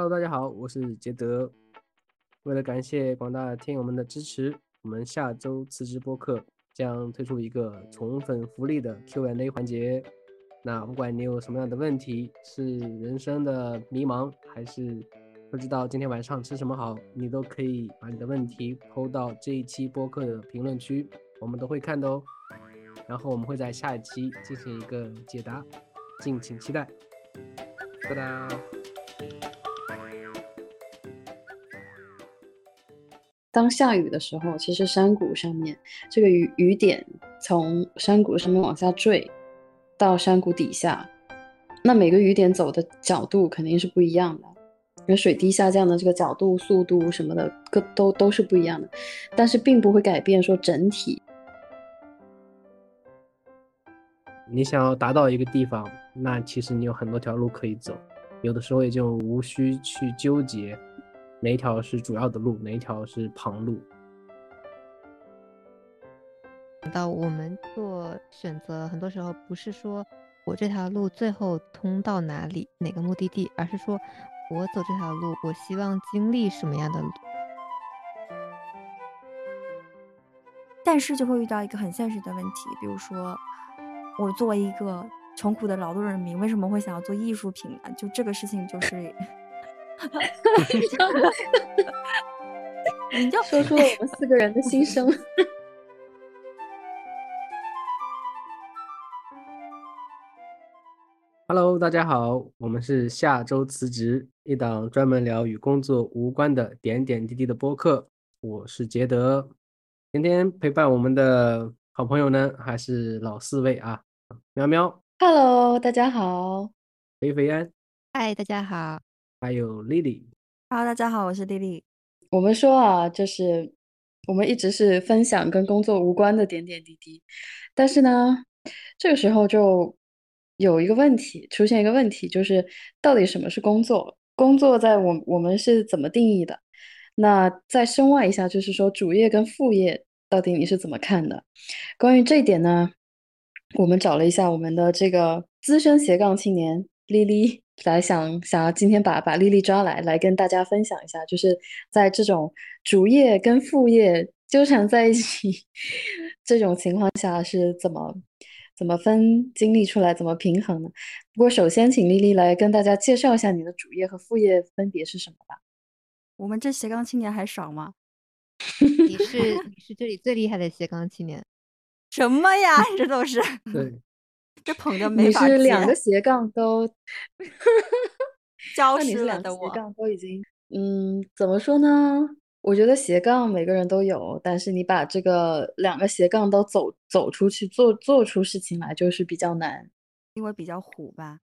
Hello，大家好，我是杰德。为了感谢广大听友们的支持，我们下周辞职播客将推出一个宠粉福利的 Q&A 环节。那不管你有什么样的问题，是人生的迷茫，还是不知道今天晚上吃什么好，你都可以把你的问题抛到这一期播客的评论区，我们都会看的哦。然后我们会在下一期进行一个解答，敬请期待。拜拜。当下雨的时候，其实山谷上面这个雨雨点从山谷上面往下坠到山谷底下，那每个雨点走的角度肯定是不一样的，因为水滴下降的这个角度、速度什么的，各都都是不一样的，但是并不会改变说整体。你想要达到一个地方，那其实你有很多条路可以走，有的时候也就无需去纠结。哪一条是主要的路，哪一条是旁路？到我们做选择，很多时候不是说我这条路最后通到哪里，哪个目的地，而是说我走这条路，我希望经历什么样的路。但是就会遇到一个很现实的问题，比如说，我作为一个穷苦的劳动人民，为什么会想要做艺术品呢？就这个事情，就是。你就说出了我们四个人的心声。Hello，大家好，我们是下周辞职，一档专门聊与工作无关的点点滴滴的播客。我是杰德，今天陪伴我们的好朋友呢，还是老四位啊，喵喵。Hello，大家好。肥肥安。嗨，大家好。还有丽丽。Hello，大家好，我是丽丽。我们说啊，就是我们一直是分享跟工作无关的点点滴滴，但是呢，这个时候就有一个问题出现，一个问题就是到底什么是工作？工作在我我们是怎么定义的？那再深挖一下，就是说主业跟副业到底你是怎么看的？关于这一点呢，我们找了一下我们的这个资深斜杠青年丽丽。来想想要今天把把丽丽抓来，来跟大家分享一下，就是在这种主业跟副业纠缠在一起这种情况下是怎么怎么分精力出来，怎么平衡的？不过首先请丽丽来跟大家介绍一下你的主业和副业分别是什么吧。我们这斜杠青年还少吗？你是你是这里最厉害的斜杠青年？什么呀？这都是对。这捧着没法接，你是两个斜杠都消失了的我，斜杠都 已经嗯，怎么说呢？我觉得斜杠每个人都有，但是你把这个两个斜杠都走走出去做做出事情来，就是比较难，因为比较虎吧。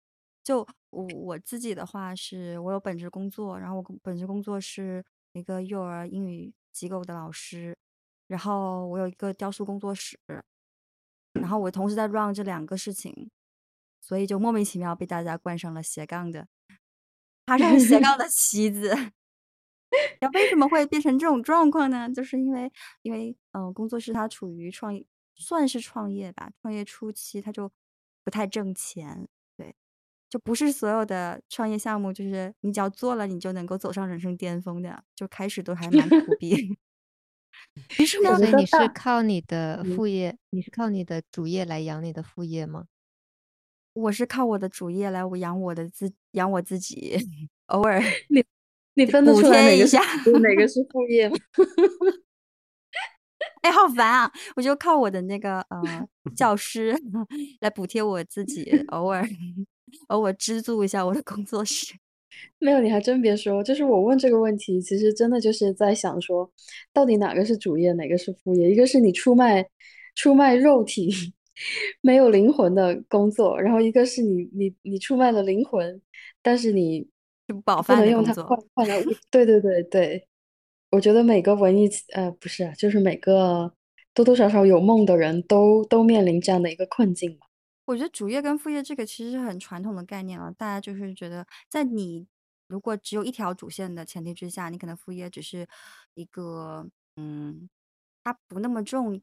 就我我自己的话，是我有本职工作，然后我本职工作是一个幼儿英语机构的老师，然后我有一个雕塑工作室。然后我同时在 run 这两个事情，所以就莫名其妙被大家冠上了斜杠的，他是斜杠的妻子。那为什么会变成这种状况呢？就是因为，因为，嗯，工作室它处于创业，算是创业吧，创业初期，它就不太挣钱。对，就不是所有的创业项目，就是你只要做了，你就能够走上人生巅峰的，就开始都还蛮苦逼。所以你是靠你的副业，你是靠你的主业来养你的副业吗？我是靠我的主业来我养我的自养我自己，偶尔 你你分得出来哪个是哪个 是副业吗？哎，好烦啊！我就靠我的那个呃教师来补贴我自己，偶尔偶尔资助一下我的工作室。没有，你还真别说，就是我问这个问题，其实真的就是在想说，到底哪个是主业，哪个是副业？一个是你出卖出卖肉体 没有灵魂的工作，然后一个是你你你出卖了灵魂，但是你不能用它换换来。对对对对，我觉得每个文艺呃不是，就是每个多多少少有梦的人都都面临这样的一个困境吧。我觉得主业跟副业这个其实是很传统的概念了，大家就是觉得，在你如果只有一条主线的前提之下，你可能副业只是一个，嗯，它不那么重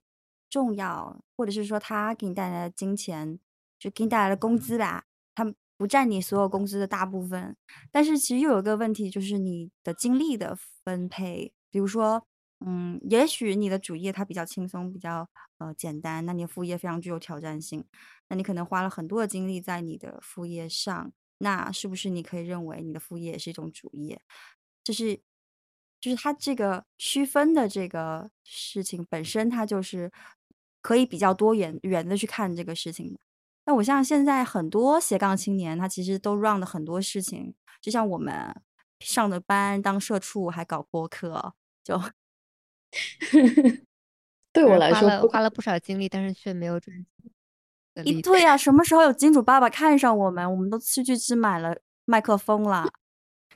重要，或者是说它给你带来的金钱，就给你带来的工资吧，它不占你所有工资的大部分。但是其实又有一个问题，就是你的精力的分配，比如说，嗯，也许你的主业它比较轻松，比较呃简单，那你的副业非常具有挑战性，那你可能花了很多的精力在你的副业上，那是不是你可以认为你的副业也是一种主业？就是就是它这个区分的这个事情本身，它就是可以比较多元元的去看这个事情。那我像现在很多斜杠青年，他其实都 run 的很多事情，就像我们上的班当社畜，还搞播客，就 对我来说花了花了不少精力，但是却没有赚钱一对呀、什么时候有金主爸爸看上我们，我们都去去只买了麦克风啦。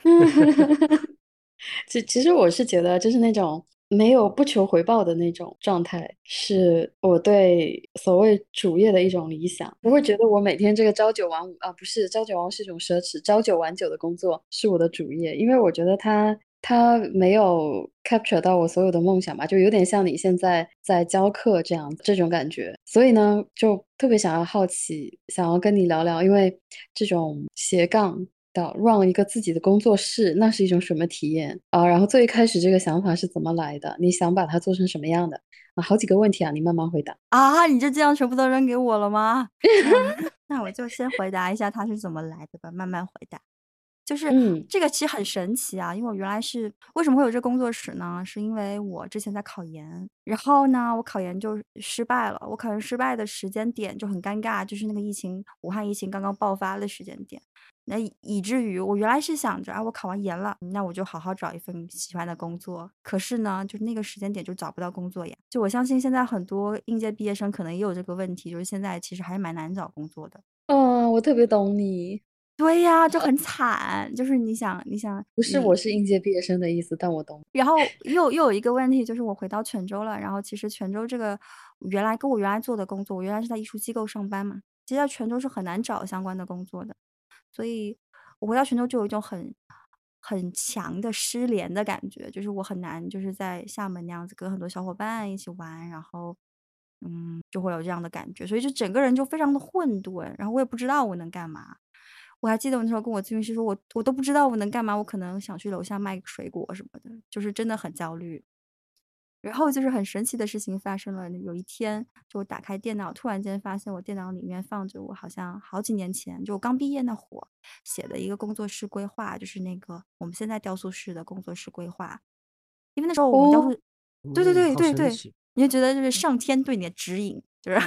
其其实我是觉得，就是那种没有不求回报的那种状态，是我对所谓主业的一种理想。不会觉得我每天这个朝九晚五啊，不是朝九晚五是一种奢侈，朝九晚九的工作是我的主业，因为我觉得它它没有 capture 到我所有的梦想吧，就有点像你现在在教课这样这种感觉。所以呢，就特别想要好奇，想要跟你聊聊，因为这种斜杠。的 run 一个自己的工作室，那是一种什么体验啊？然后最一开始这个想法是怎么来的？你想把它做成什么样的啊？好几个问题啊，你慢慢回答。啊，你就这样全部都扔给我了吗？那 那我就先回答一下它是怎么来的吧，慢慢回答。就是嗯这个其实很神奇啊，因为我原来是为什么会有这工作室呢？是因为我之前在考研，然后呢，我考研就失败了。我考研失败的时间点就很尴尬，就是那个疫情，武汉疫情刚刚爆发的时间点。那以以至于我原来是想着啊，我考完研了，那我就好好找一份喜欢的工作。可是呢，就是那个时间点就找不到工作呀。就我相信现在很多应届毕业生可能也有这个问题，就是现在其实还是蛮难找工作的。嗯，我特别懂你，对呀，就 很惨。就是你想，你想，不是我是应届毕业生的意思，但我懂。然后又又有一个问题，就是我回到泉州了。然后其实泉州这个原来跟我原来做的工作，我原来是在艺术机构上班嘛，其实在泉州是很难找相关的工作的。所以我回到泉州就有一种很很强的失联的感觉，就是我很难就是在厦门那样子跟很多小伙伴一起玩，然后嗯就会有这样的感觉，所以就整个人就非常的混沌，然后我也不知道我能干嘛。我还记得我那时候跟我咨询师说，我我都不知道我能干嘛，我可能想去楼下卖个水果什么的，就是真的很焦虑。然后就是很神奇的事情发生了，有一天就我打开电脑，突然间发现我电脑里面放着我好像好几年前就我刚毕业那会儿写的一个工作室规划，就是那个我们现在雕塑室的工作室规划。因为那时候我们雕塑，对对对对对，你就觉得就是上天对你的指引，就是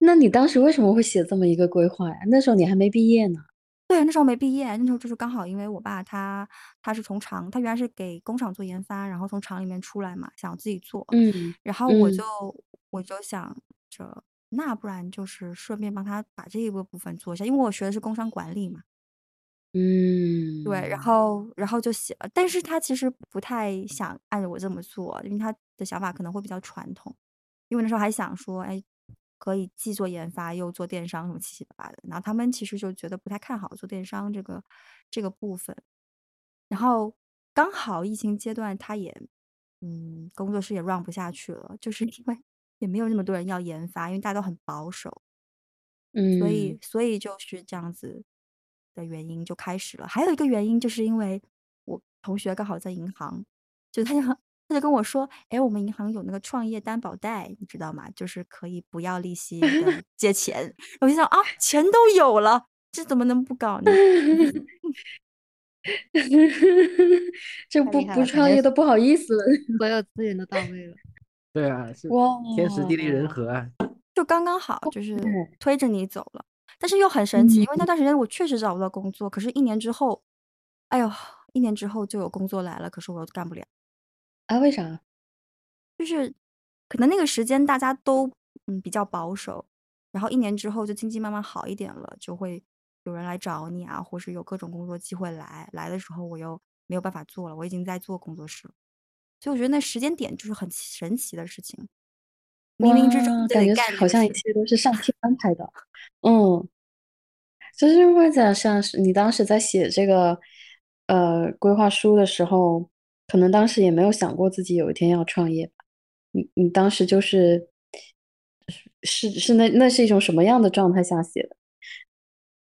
那你当时为什么会写这么一个规划呀？那时候你还没毕业呢。对，那时候没毕业，那时候就是刚好因为我爸他他是从厂，他原来是给工厂做研发，然后从厂里面出来嘛，想自己做，嗯然后我嗯。就我就想着，那不然就是顺便帮他把这一个部分做一下，因为我学的是工商管理嘛，嗯，对，然后然后就写了，但是他其实不太想按着我这么做，因为他的想法可能会比较传统，因为那时候还想说，哎，可以既做研发又做电商什么七七八八的，然后他们其实就觉得不太看好做电商这个这个部分，然后刚好疫情阶段，他也嗯工作室也 run 不下去了，就是因为也没有那么多人要研发，因为大家都很保守，嗯所以嗯。所以就是这样子的原因就开始了。还有一个原因就是因为我同学刚好在银行，就他就他就跟我说，哎，我们银行有那个创业担保贷，你知道吗？就是可以不要利息 的借钱。我就想啊，钱都有了，这怎么能不搞呢？这不不创业都不好意思了。所有资源都到位了。对啊，是哇，天时地利人和啊。就刚刚好，就是对推着你走了。但是又很神奇，因为嗯那段时间我确实找不到工作，可是一年之后，哎呦，一年之后就有工作来了，可是我又干不了。啊？为啥？就是可能那个时间大家都嗯比较保守，然后一年之后就经济慢慢好一点了，就会有人来找你啊，或是有各种工作机会来。来的时候我又没有办法做了，我已经在做工作室了，所以我觉得那时间点就是很神奇的事情，冥冥之中哇，就感觉干这个好像一事。切都是上天安排的。嗯，就是会讲像是你当时在写这个呃规划书的时候，可能当时也没有想过自己有一天要创业吧？你你当时就是是是那那是一种什么样的状态下写的？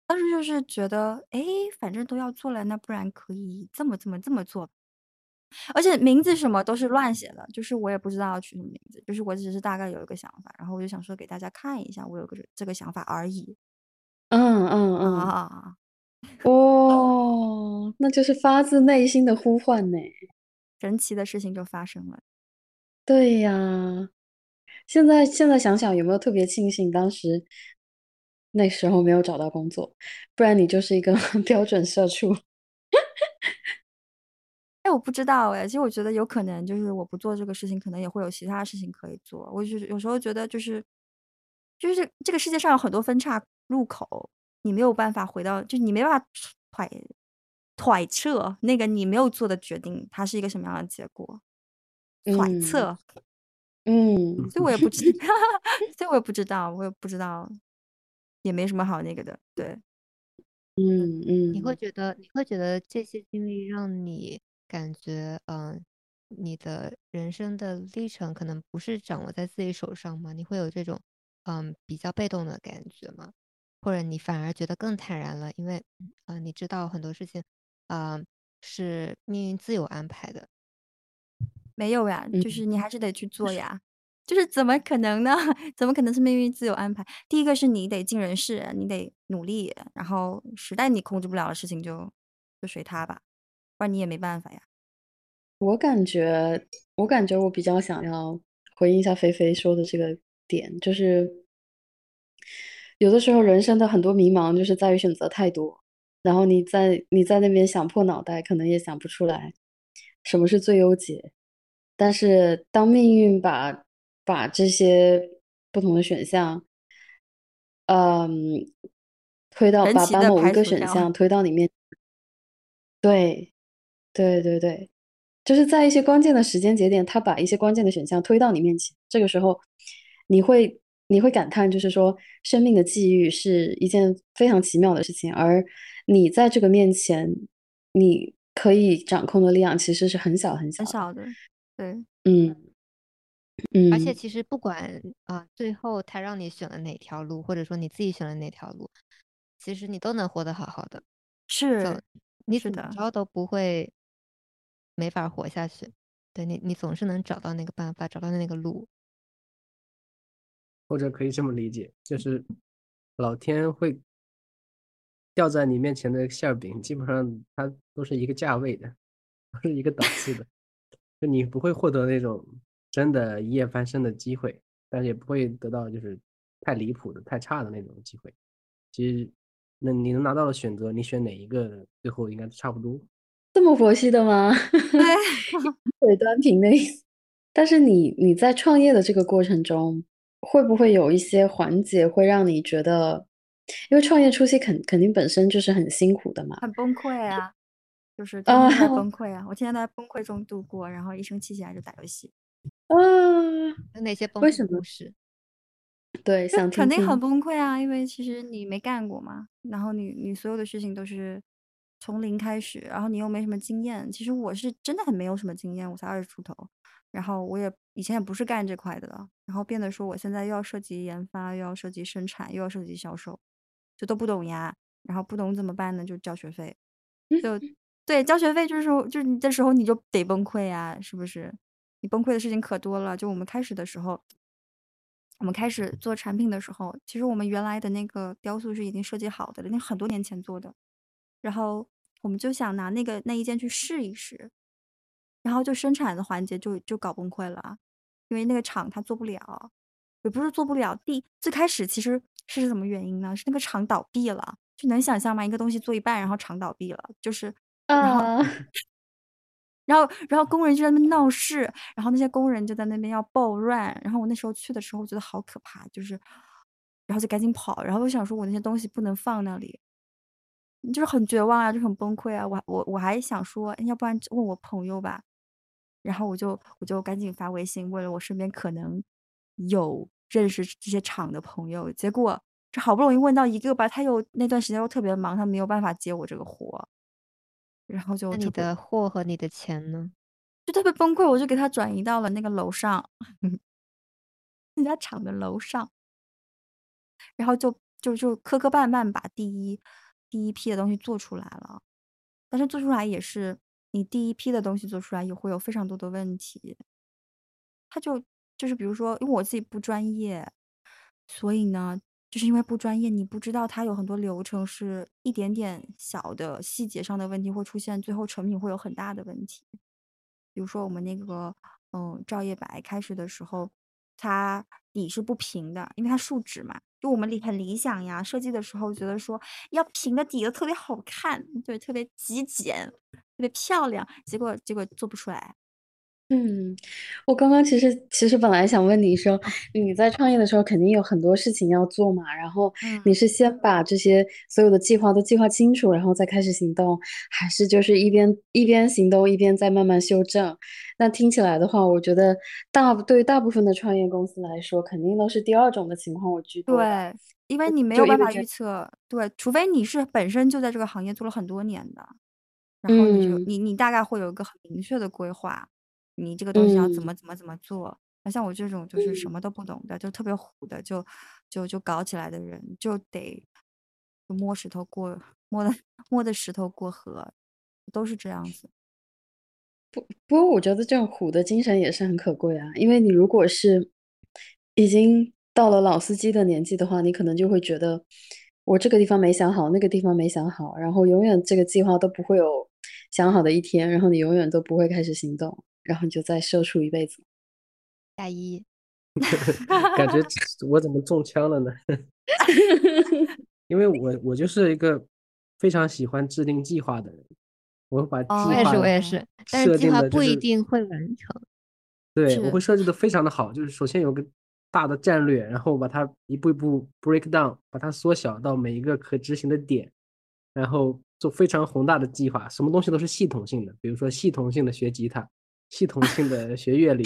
当时就是觉得，哎，反正都要做了，那不然可以这么这么这么做。而且名字什么都是乱写的，就是我也不知道要取什么名字，就是我只是大概有一个想法，然后我就想说给大家看一下，我有个这个想法而已。嗯嗯嗯，啊，哦，那就是发自内心的呼唤呢。神奇的事情就发生了。对呀，现在现在想想有没有特别庆幸当时那时候没有找到工作，不然你就是一个 标准社畜。哎，我不知道哎，其实我觉得有可能就是我不做这个事情，可能也会有其他事情可以做。我就是有时候觉得就是，就是这个世界上有很多分岔路口，你没有办法回到，就是你没办法揣揣测那个你没有做的决定，它是一个什么样的结果。揣测，嗯，所以我也不知，所以我也不知道，我也不知道，也没什么好那个的，对，嗯嗯，你会觉得你会觉得这些经历让你。感觉，嗯，你的人生的历程可能不是掌握在自己手上吗？你会有这种，嗯，比较被动的感觉吗？或者你反而觉得更坦然了，因为，啊，你知道很多事情，啊，是命运自有安排的。没有呀，就是你还是得去做呀，就是怎么可能呢？怎么可能是命运自有安排？第一个是你得尽人事，你得努力，然后实在你控制不了的事情，就就随他吧。不然你也没办法呀。我感觉，我感觉我比较想要回应一下菲菲说的这个点，就是有的时候人生的很多迷茫，就是在于选择太多，然后你在你在那边想破脑袋，可能也想不出来什么是最优解。但是当命运把把这些不同的选项，嗯，推到把把某一个选项推到你面，对。对对对，就是在一些关键的时间节点，他把一些关键的选项推到你面前，这个时候，你会你会感叹，就是说，生命的际遇是一件非常奇妙的事情，而你在这个面前，你可以掌控的力量其实是很小很小很小的，对，嗯嗯，而且其实不管啊，最后他让你选了哪条路，或者说你自己选了哪条路，其实你都能活得好好的，是，你怎么着都不会。没法活下去，对你，你总是能找到那个办法，找到那个路，或者可以这么理解，就是老天会掉在你面前的馅儿饼，基本上它都是一个价位的，都是一个档次的，就你不会获得那种真的一夜翻身的机会，但是也不会得到就是太离谱的、太差的那种机会。其实，那你能拿到的选择，你选哪一个，最后应该差不多。这么佛系的吗？嘴端平的意思。但是你你在创业的这个过程中，会不会有一些环节会让你觉得，因为创业初期肯肯定本身就是很辛苦的嘛，很崩溃啊，就是天天在崩溃啊，我天天在崩溃中度过，然后一生气起来就打游戏。啊，有哪些崩溃故事？对，想肯定很崩溃啊，因为其实你没干过嘛，然后你你所有的事情都是。从零开始，然后你又没什么经验。其实我是真的很没有什么经验，我才二十出头，然后我也以前也不是干这块的了，然后变得说我现在又要涉及研发，又要涉及生产，又要涉及销售，就都不懂呀。然后不懂怎么办呢？就交学费，就对交学费，就是就是你这时候你就得崩溃呀，是不是？你崩溃的事情可多了。就我们开始的时候，我们开始做产品的时候，其实我们原来的那个雕塑是已经设计好的了，那很多年前做的。然后我们就想拿那个那一件去试一试，然后就生产的环节就就搞崩溃了，因为那个厂它做不了，也不是做不了。第最开始其实是什么原因呢？是那个厂倒闭了，就能想象吗？一个东西做一半，然后厂倒闭了，就是然后 然后然后工人就在那边闹事，然后那些工人就在那边要暴乱，然后我那时候去的时候我觉得好可怕，就是然后就赶紧跑，然后我想说我那些东西不能放那里。就是很绝望啊，就很崩溃啊！我我我还想说，要不然问我朋友吧。然后我就我就赶紧发微信问了我身边可能有认识这些厂的朋友。结果这好不容易问到一个吧，他又那段时间又特别忙，他没有办法接我这个活。然后就那你的货和你的钱呢？就特别崩溃，我就给他转移到了那个楼上，那家厂的楼上。然后就就就磕磕绊绊把第一。第一批的东西做出来了，但是做出来也是你第一批的东西做出来也会有非常多的问题。他就就是比如说，因为我自己不专业，所以呢，就是因为不专业，你不知道它有很多流程是一点点小的细节上的问题会出现，最后成品会有很大的问题。比如说我们那个嗯照叶白开始的时候，它底是不平的，因为它树脂嘛。就我们理很理想呀，设计的时候觉得说要平的底子特别好看，对，特别极简，特别漂亮，结果结果做不出来。嗯，我刚刚其实其实本来想问你说，你在创业的时候肯定有很多事情要做嘛，然后嗯你是先把这些所有的计划都计划清楚，然后再开始行动，还是就是一边一边行动一边再慢慢修正？那听起来的话，我觉得大对于大部分的创业公司来说，肯定都是第二种的情况我居多的。对，因为你没有办法预测，对，除非你是本身就在这个行业做了很多年的，然后你就嗯你你大概会有一个很明确的规划，你这个东西要怎嗯么怎么怎么做。那像我这种就是什嗯么都不懂的，就特别虎的，就就就搞起来的人，就得就摸石头过摸的摸的石头过河，都是这样子。不不过我觉得这种虎的精神也是很可贵啊，因为你如果是已经到了老司机的年纪的话，你可能就会觉得我这个地方没想好，那个地方没想好，然后永远这个计划都不会有想好的一天，然后你永远都不会开始行动，然后你就再社畜一辈子。大一，感觉 我怎么中枪了呢？因为我我就是一个非常喜欢制定计划的人，我会把计哦我也是，划我也是，但是计划不一定会完成。对，我会设计的非常的好，就是首先有个大的战略，然后把它一步一步 break down，把它缩小到每一个可执行的点，然后做非常宏大的计划，什么东西都是系统性的，比如说系统性的学吉他，系统性的学乐理，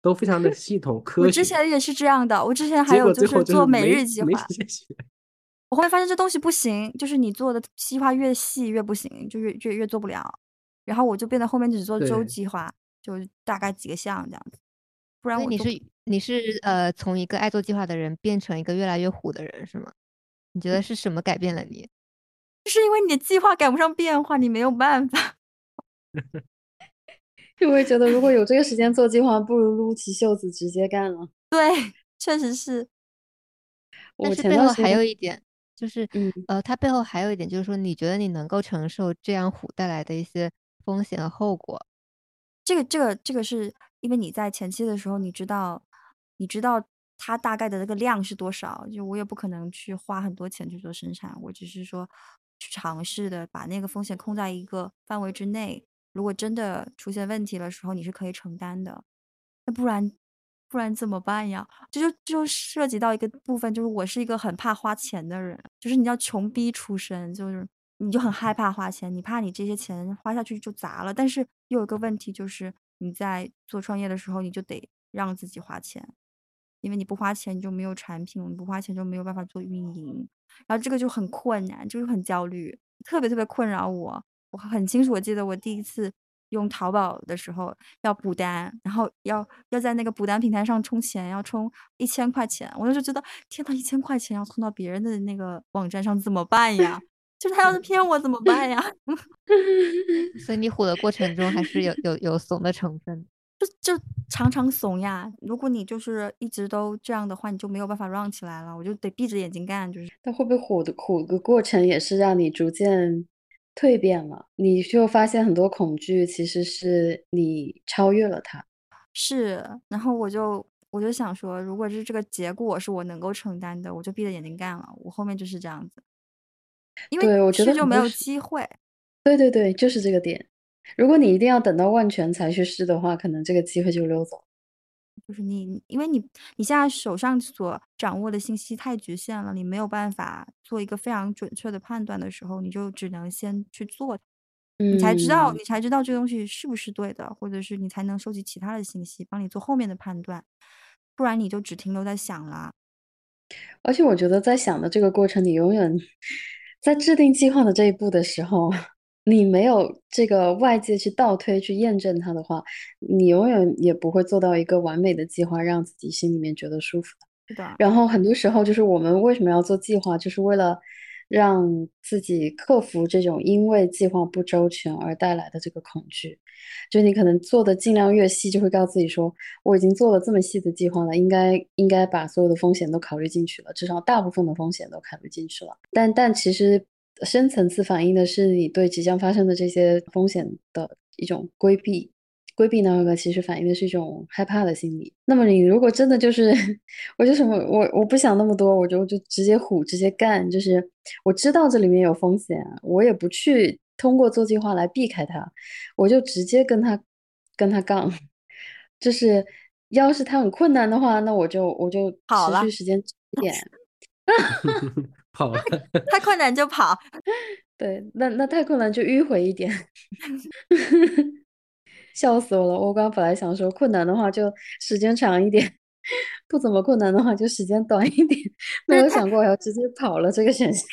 都非常的系统科学我之。前也是这样的，我之前还有就是做每日计划。我后面发现这东西不行，就是你做的计划越细越不行，就越越越做不了。然后我就变得后面只做周计划，就大概几个项这样子，不然你是你是呃从一个爱做计划的人变成一个越来越虎的人是吗？你觉得是什么改变了你？就是因为你的计划赶不上变化，你没有办法。就会觉得如果有这个时间做计划，不如撸起袖子直接干了。对，确实是。我但是背后还有一点，就是嗯呃，它背后还有一点就是说，你觉得你能够承受这样虎带来的一些风险和后果。这个这个这个是因为你在前期的时候，你知道，你知道它大概的那个量是多少，就我也不可能去花很多钱去做生产，我只是说去尝试的把那个风险控在一个范围之内。如果真的出现问题的时候，你是可以承担的。那不然不然怎么办呀？这就就涉及到一个部分，就是我是一个很怕花钱的人，就是你要穷逼出身，就是你就很害怕花钱，你怕你这些钱花下去就砸了。但是又有一个问题，就是你在做创业的时候，你就得让自己花钱，因为你不花钱你就没有产品，你不花钱就没有办法做运营，然后这个就很困难，就是很焦虑，特别特别困扰我。我很清楚，我记得我第一次用淘宝的时候要补单，然后要要在那个补单平台上充钱，要充一千块钱，我就觉得天呐，一千块钱要充到别人的那个网站上怎么办呀？就是他要是骗我怎么办呀？所以你虎的过程中还是有有有怂的成分。就就常常怂呀。如果你就是一直都这样的话，你就没有办法 run 起来了，我就得闭着眼睛干，就是。但会不会虎的虎的过程也是让你逐渐蜕变了？你就发现很多恐惧其实是你超越了它。是，然后我就我就想说，如果是这个结果是我能够承担的，我就闭着眼睛干了。我后面就是这样子，因为对，我觉得就没有机会。对对对，就是这个点。如果你一定要等到万全才去试的话，可能这个机会就溜走了。就是你，因为你你现在手上所掌握的信息太局限了，你没有办法做一个非常准确的判断的时候，你就只能先去做，你才知道嗯，你才知道这个东西是不是对的，或者是你才能收集其他的信息，帮你做后面的判断，不然你就只停留在想了。而且我觉得在想的这个过程，你永远 在制定计划的这一步的时候，你没有这个外界去倒推、去验证它的话，你永远也不会做到一个完美的计划，让自己心里面觉得舒服的。是的，然后很多时候就是我们为什么要做计划，就是为了让自己克服这种因为计划不周全而带来的这个恐惧。就你可能做的尽量越细，就会告诉自己说，我已经做了这么细的计划了，应该应该把所有的风险都考虑进去了，至少大部分的风险都考虑进去了。但但其实深层次反映的是你对即将发生的这些风险的一种规避。规避那个其实反映的是一种害怕的心理。那么你如果真的就是，我就什么我我不想那么多，我就就直接虎直接干，就是我知道这里面有风险，我也不去通过做计划来避开它，我就直接跟他跟他杠。就是要是他很困难的话，那我就我就持续时间一点，跑了，太困难就跑。对，那那太困难就迂回一点。笑死我了！我刚本来想说困难的话就时间长一点，不怎么困难的话就时间短一点，没有想过要直接跑了这个选项。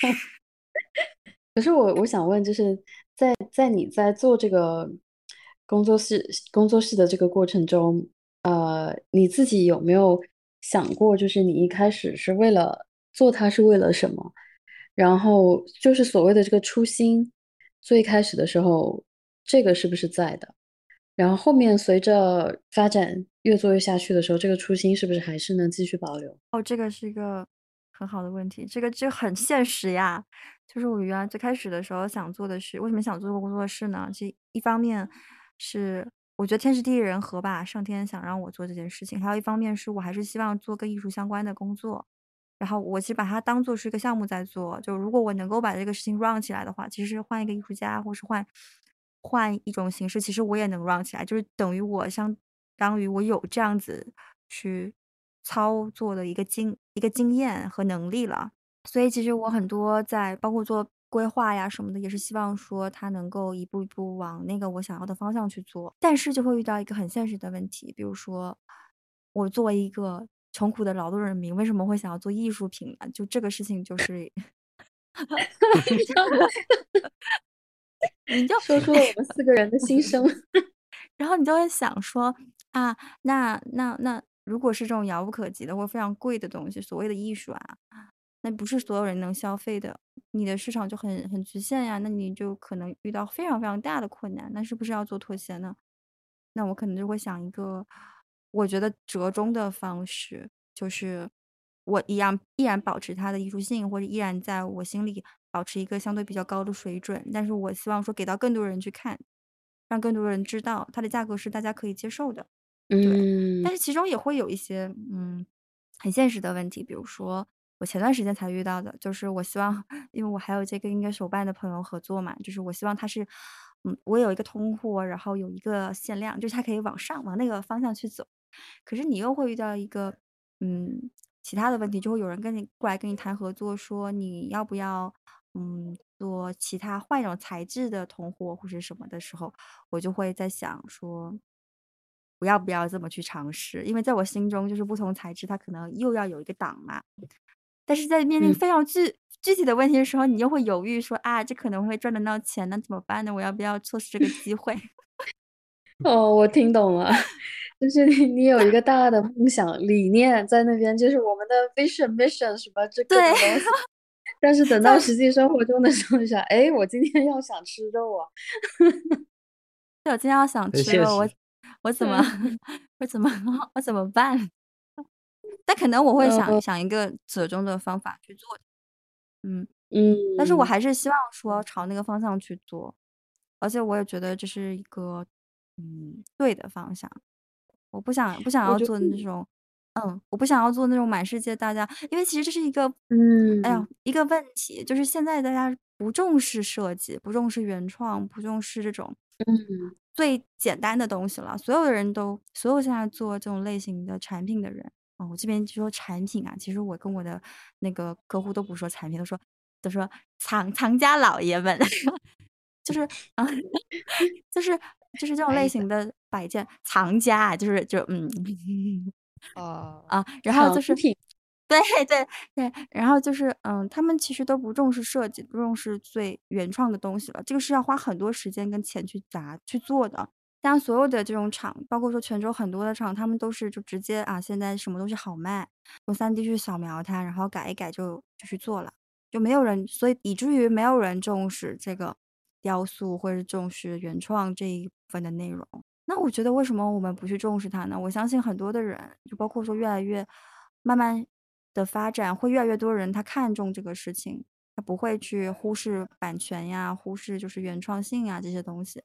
可是我我想问，就是在在你在做这个工作室工作室的这个过程中，呃，你自己有没有想过，就是你一开始是为了做它是为了什么？然后就是所谓的这个初心，最开始的时候，这个是不是在的？然后后面随着发展越做越下去的时候，这个初心是不是还是能继续保留？哦，这个是一个很好的问题，这个就很现实呀。就是我原来最开始的时候想做的是，为什么想做个工作室呢？其实一方面是我觉得天时地利人和吧，上天想让我做这件事情；还有一方面是我还是希望做跟艺术相关的工作。然后我其实把它当做是一个项目在做，就如果我能够把这个事情 run 起来的话，其实换一个艺术家，或是换。换一种形式，其实我也能 run 起来，就是等于我相当于我有这样子去操作的一个经一个经验和能力了。所以其实我很多在包括做规划呀什么的，也是希望说它能够一步一步往那个我想要的方向去做。但是就会遇到一个很现实的问题，比如说我作为一个穷苦的劳动人民，为什么会想要做艺术品呢？就这个事情就是。你就说出了我们四个人的心声，然后你就会想说啊，那那那，如果是这种遥不可及的或非常贵的东西，所谓的艺术啊，那不是所有人能消费的，你的市场就很很局限呀，那你就可能遇到非常非常大的困难，那是不是要做妥协呢？那我可能就会想一个，我觉得折中的方式，就是我一样依然保持它的艺术性，或者依然在我心里。保持一个相对比较高的水准，但是我希望说给到更多人去看，让更多人知道它的价格是大家可以接受的。嗯，但是其中也会有一些嗯很现实的问题，比如说我前段时间才遇到的，就是我希望，因为我还有这个应该手办的朋友合作嘛，就是我希望他是嗯我有一个通货，然后有一个限量，就是它可以往上往那个方向去走。可是你又会遇到一个嗯其他的问题，就会有人跟你过来跟你谈合作，说你要不要？嗯，做其他换一种材质的铜货或者什么的时候，我就会在想说，我要不要这么去尝试？因为在我心中，就是不同材质它可能又要有一个档嘛。但是在面临非常具具体的问题的时候，你又会犹豫说啊，这可能会赚得到钱，那怎么办呢？我要不要错失这个机会？哦，我听懂了，就是你 你有一个大的梦想理念在那边，就是我们的 vision mission 什么这个东西。但是等到实际生活中的时候，想，哎，我今天要想吃肉啊！我今天要想吃肉，我我怎么我怎么我怎么办？但可能我会想想一个折中的方法去做。嗯嗯，但是我还是希望说朝那个方向去做，而且我也觉得这是一个嗯对的方向。我不想不想要做那种。嗯，我不想要做那种满世界大家，因为其实这是一个，嗯，哎呀，一个问题，就是现在大家不重视设计，不重视原创，不重视这种，嗯，最简单的东西了。所有的人都，所有现在做这种类型的产品的人，哦，我这边就说产品啊，其实我跟我的那个客户都不说产品，都说都说藏藏家老爷们，就是啊，就 是就是这种类型的摆件，藏家，就是就嗯。哦啊，然后就是，对对对，然后就是，嗯，他们其实都不重视设计，不重视最原创的东西了。这个是要花很多时间跟钱去砸去做的。但所有的这种厂，包括说泉州很多的厂，他们都是就直接啊，现在什么东西好卖，用三 D 去扫描它，然后改一改就就去做了。就没有人，所以以至于没有人重视这个雕塑，或者是重视原创这一部分的内容。那我觉得为什么我们不去重视它呢？我相信很多的人，就包括说越来越慢慢的发展，会越来越多人他看重这个事情，他不会去忽视版权呀，忽视就是原创性啊这些东西，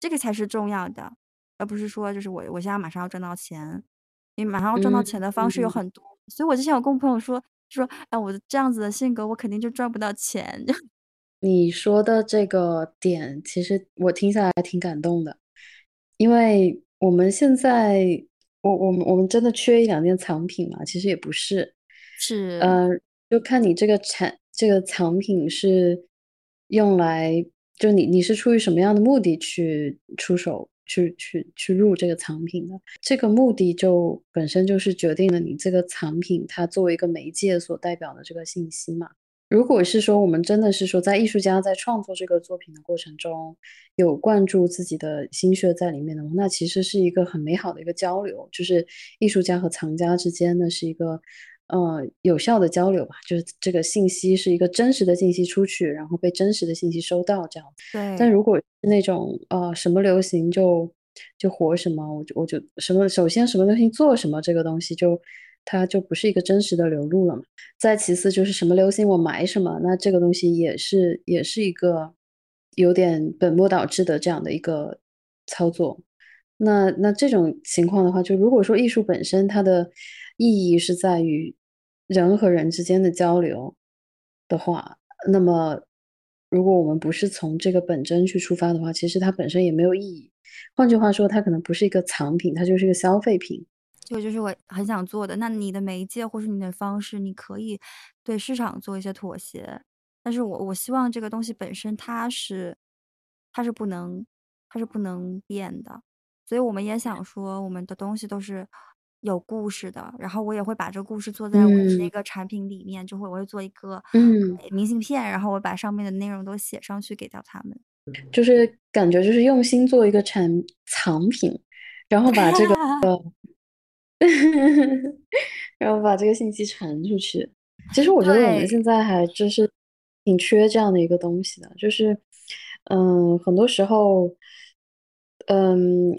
这个才是重要的，而不是说就是我我现在马上要赚到钱，你马上要赚到钱的方式有很多。所以我之前有跟朋友说说，哎，我这样子的性格，我肯定就赚不到钱。你说的这个点，其实我听下来挺感动的。因为我们现在，我我们我们真的缺一两件藏品嘛？其实也不是，是，呃，就看你这个产这个藏品是用来，就你你是出于什么样的目的去出手去去去入这个藏品的？这个目的就本身就是决定了你这个藏品它作为一个媒介所代表的这个信息嘛。如果是说我们真的是说在艺术家在创作这个作品的过程中有灌注自己的心血在里面的话，那其实是一个很美好的一个交流，就是艺术家和藏家之间呢是一个呃有效的交流吧，就是这个信息是一个真实的信息出去，然后被真实的信息收到这样。对。但如果是那种呃什么流行就就火什么，我就我就什么首先什么流行做什么这个东西就。它就不是一个真实的流露了嘛。再其次就是什么流行我买什么，那这个东西也是也是一个有点本末倒置的这样的一个操作。那那这种情况的话，就如果说艺术本身它的意义是在于人和人之间的交流的话，那么如果我们不是从这个本真去出发的话，其实它本身也没有意义。换句话说，它可能不是一个藏品，它就是一个消费品。这个就是我很想做的。那你的媒介或是你的方式，你可以对市场做一些妥协，但是我我希望这个东西本身它是它是不能它是不能变的。所以我们也想说，我们的东西都是有故事的。然后我也会把这个故事做在我的那个产品里面，就会我会做一个嗯明信片，然后我把上面的内容都写上去给到他们。就是感觉就是用心做一个产藏品，然后把这个。然后把这个信息传出去。其实我觉得我们现在还就是挺缺这样的一个东西的，就是嗯，很多时候，嗯，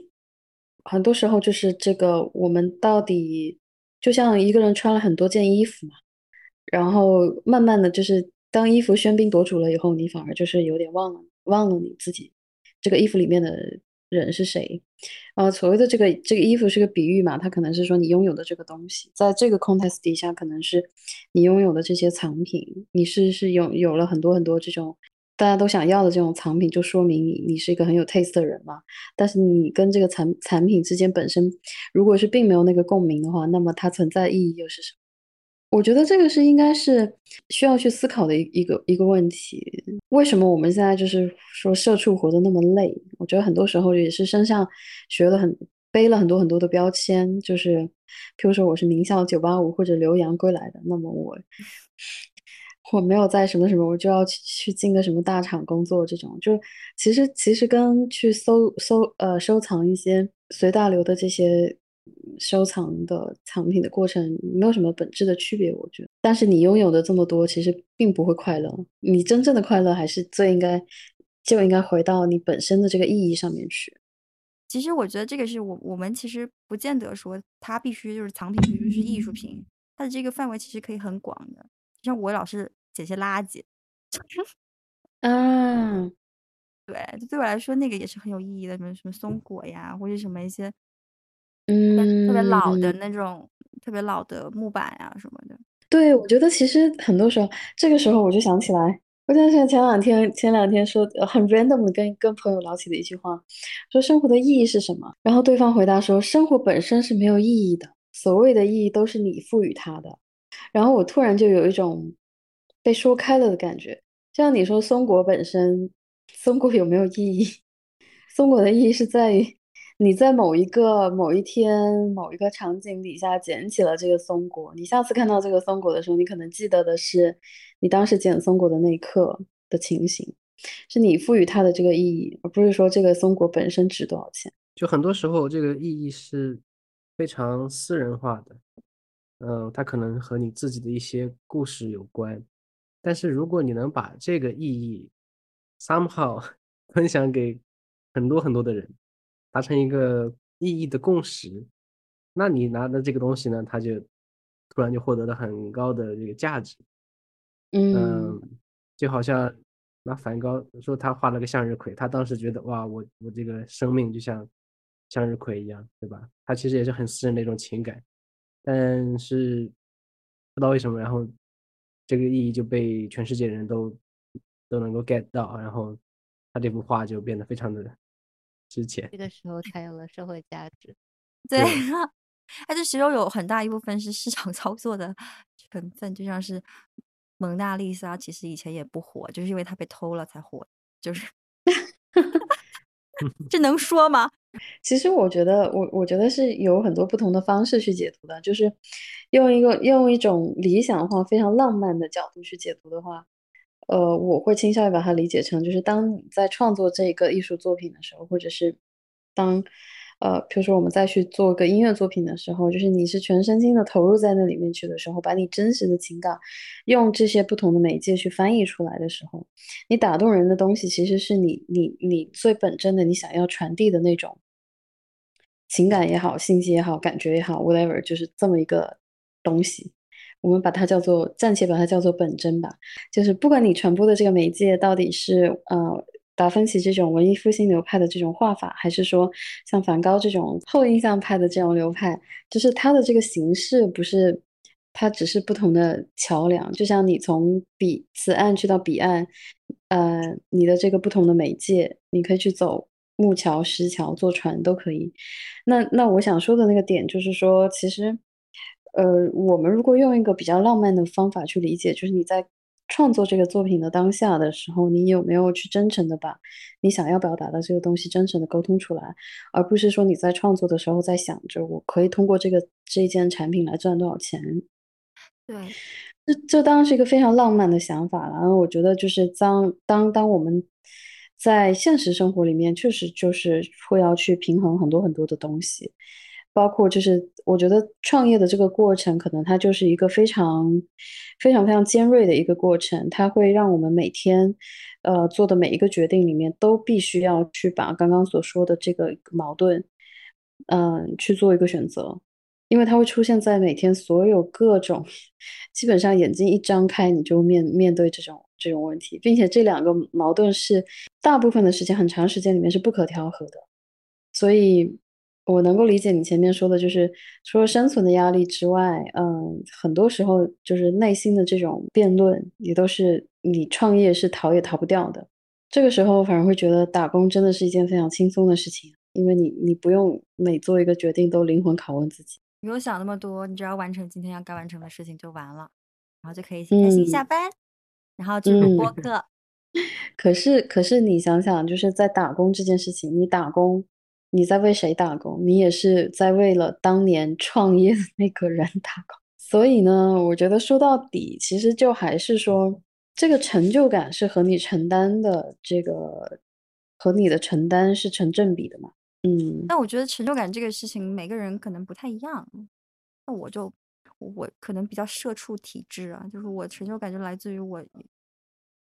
很多时候就是这个我们到底就像一个人穿了很多件衣服嘛，然后慢慢的就是当衣服喧宾夺主了以后，你反而就是有点忘了忘了你自己这个衣服里面的人是谁。呃，所谓的这个这个衣服是个比喻嘛，它可能是说你拥有的这个东西，在这个 context 底下，可能是你拥有的这些藏品，你是是有有了很多很多这种大家都想要的这种藏品，就说明你你是一个很有 taste 的人嘛。但是你跟这个产产品之间本身，如果是并没有那个共鸣的话，那么它存在意义又是什么？我觉得这个是应该是需要去思考的一一个一个问题。为什么我们现在就是说社畜活得那么累？我觉得很多时候也是身上学了很背了很多很多的标签，就是譬如说我是名校九八五或者留洋归来的，那么我我没有在什么什么，我就要去去进个什么大厂工作，这种就其实其实跟去搜搜呃收藏一些随大流的这些。收藏的藏品的过程没有什么本质的区别，我觉得。但是你拥有的这么多，其实并不会快乐。你真正的快乐还是最应该就应该回到你本身的这个意义上面去。其实我觉得这个是我我们其实不见得说它必须就是藏品必须是艺术品，它的这个范围其实可以很广的。像我老是捡些垃圾，啊，对，对我来说那个也是很有意义的，什么什么松果呀，或者什么一些。嗯，特别老的那种，特别老的木板呀什么的。对，我觉得其实很多时候，这个时候我就想起来，我想起来前两天前两天说很 random 的跟跟朋友聊起的一句话，说生活的意义是什么？然后对方回答说，生活本身是没有意义的，所谓的意义都是你赋予它的。然后我突然就有一种被说开了的感觉，就像你说松果本身，松果有没有意义？松果的意义是在于。你在某一个某一天某一个场景底下捡起了这个松果，你下次看到这个松果的时候，你可能记得的是你当时捡松果的那一刻的情形，是你赋予它的这个意义，而不是说这个松果本身值多少钱。就很多时候，这个意义是非常私人化的，嗯，它可能和你自己的一些故事有关。但是如果你能把这个意义 somehow 分享给很多很多的人，达成一个意义的共识，那你拿的这个东西呢，它就突然就获得了很高的这个价值。嗯嗯，就好像拿梵高说他画了个向日葵，他当时觉得哇，我我这个生命就像向日葵一样，对吧？他其实也是很私人的一种情感，但是不知道为什么，然后这个意义就被全世界人都都能够 get 到，然后他这幅画就变得非常的值钱。这个时候才有了社会价值。对，对 它这其中有很大一部分是市场操作的成分，就像是蒙娜丽莎，其实以前也不火，就是因为它被偷了才火，就是 这能说吗？其实我觉得，我我觉得是有很多不同的方式去解读的，就是用一个用一种理想化、非常浪漫的角度去解读的话，呃，我会倾向于把它理解成，就是当你在创作这个艺术作品的时候，或者是当呃，比如说我们再去做个音乐作品的时候，就是你是全身心的投入在那里面去的时候，把你真实的情感用这些不同的媒介去翻译出来的时候，你打动人的东西，其实是你你你最本真的你想要传递的那种情感也好，信息也好，感觉也好，whatever，就是这么一个东西。我们把它叫做暂且把它叫做本真吧，就是不管你传播的这个媒介到底是呃达芬奇这种文艺复兴流派的这种画法，还是说像梵高这种后印象派的这种流派，就是它的这个形式不是，它只是不同的桥梁，就像你从彼此岸去到彼岸，呃，你的这个不同的媒介，你可以去走木桥、石桥、坐船都可以。那那我想说的那个点就是说，其实。呃，我们如果用一个比较浪漫的方法去理解，就是你在创作这个作品的当下的时候，你有没有去真诚的把你想要表达的这个东西真诚的沟通出来，而不是说你在创作的时候在想着我可以通过这个这件产品来赚多少钱。对，这这当然是一个非常浪漫的想法了。然后我觉得就是当当当我们在现实生活里面，确实就是会要去平衡很多很多的东西。包括就是我觉得创业的这个过程，可能它就是一个非常非常非常尖锐的一个过程，它会让我们每天呃做的每一个决定里面，都必须要去把刚刚所说的这个矛盾，嗯，去做一个选择，因为它会出现在每天所有各种，基本上眼睛一张开你就面面对这种这种问题，并且这两个矛盾是大部分的时间很长时间里面是不可调和的，所以。我能够理解你前面说的，就是除了生存的压力之外，嗯，很多时候就是内心的这种辩论，也都是你创业是逃也逃不掉的。这个时候反而会觉得打工真的是一件非常轻松的事情，因为你你不用每做一个决定都灵魂拷问自己，不用想那么多，你只要完成今天要该完成的事情就完了，然后就可以开心下班，然后进入播 客。可是可是你想想，就是在打工这件事情，你打工。你在为谁打工？你也是在为了当年创业的那个人打工。所以呢，我觉得说到底，其实就还是说，这个成就感是和你承担的这个和你的承担是成正比的嘛？嗯。那我觉得成就感这个事情，每个人可能不太一样。那我就我可能比较社畜体质啊，就是我成就感就来自于我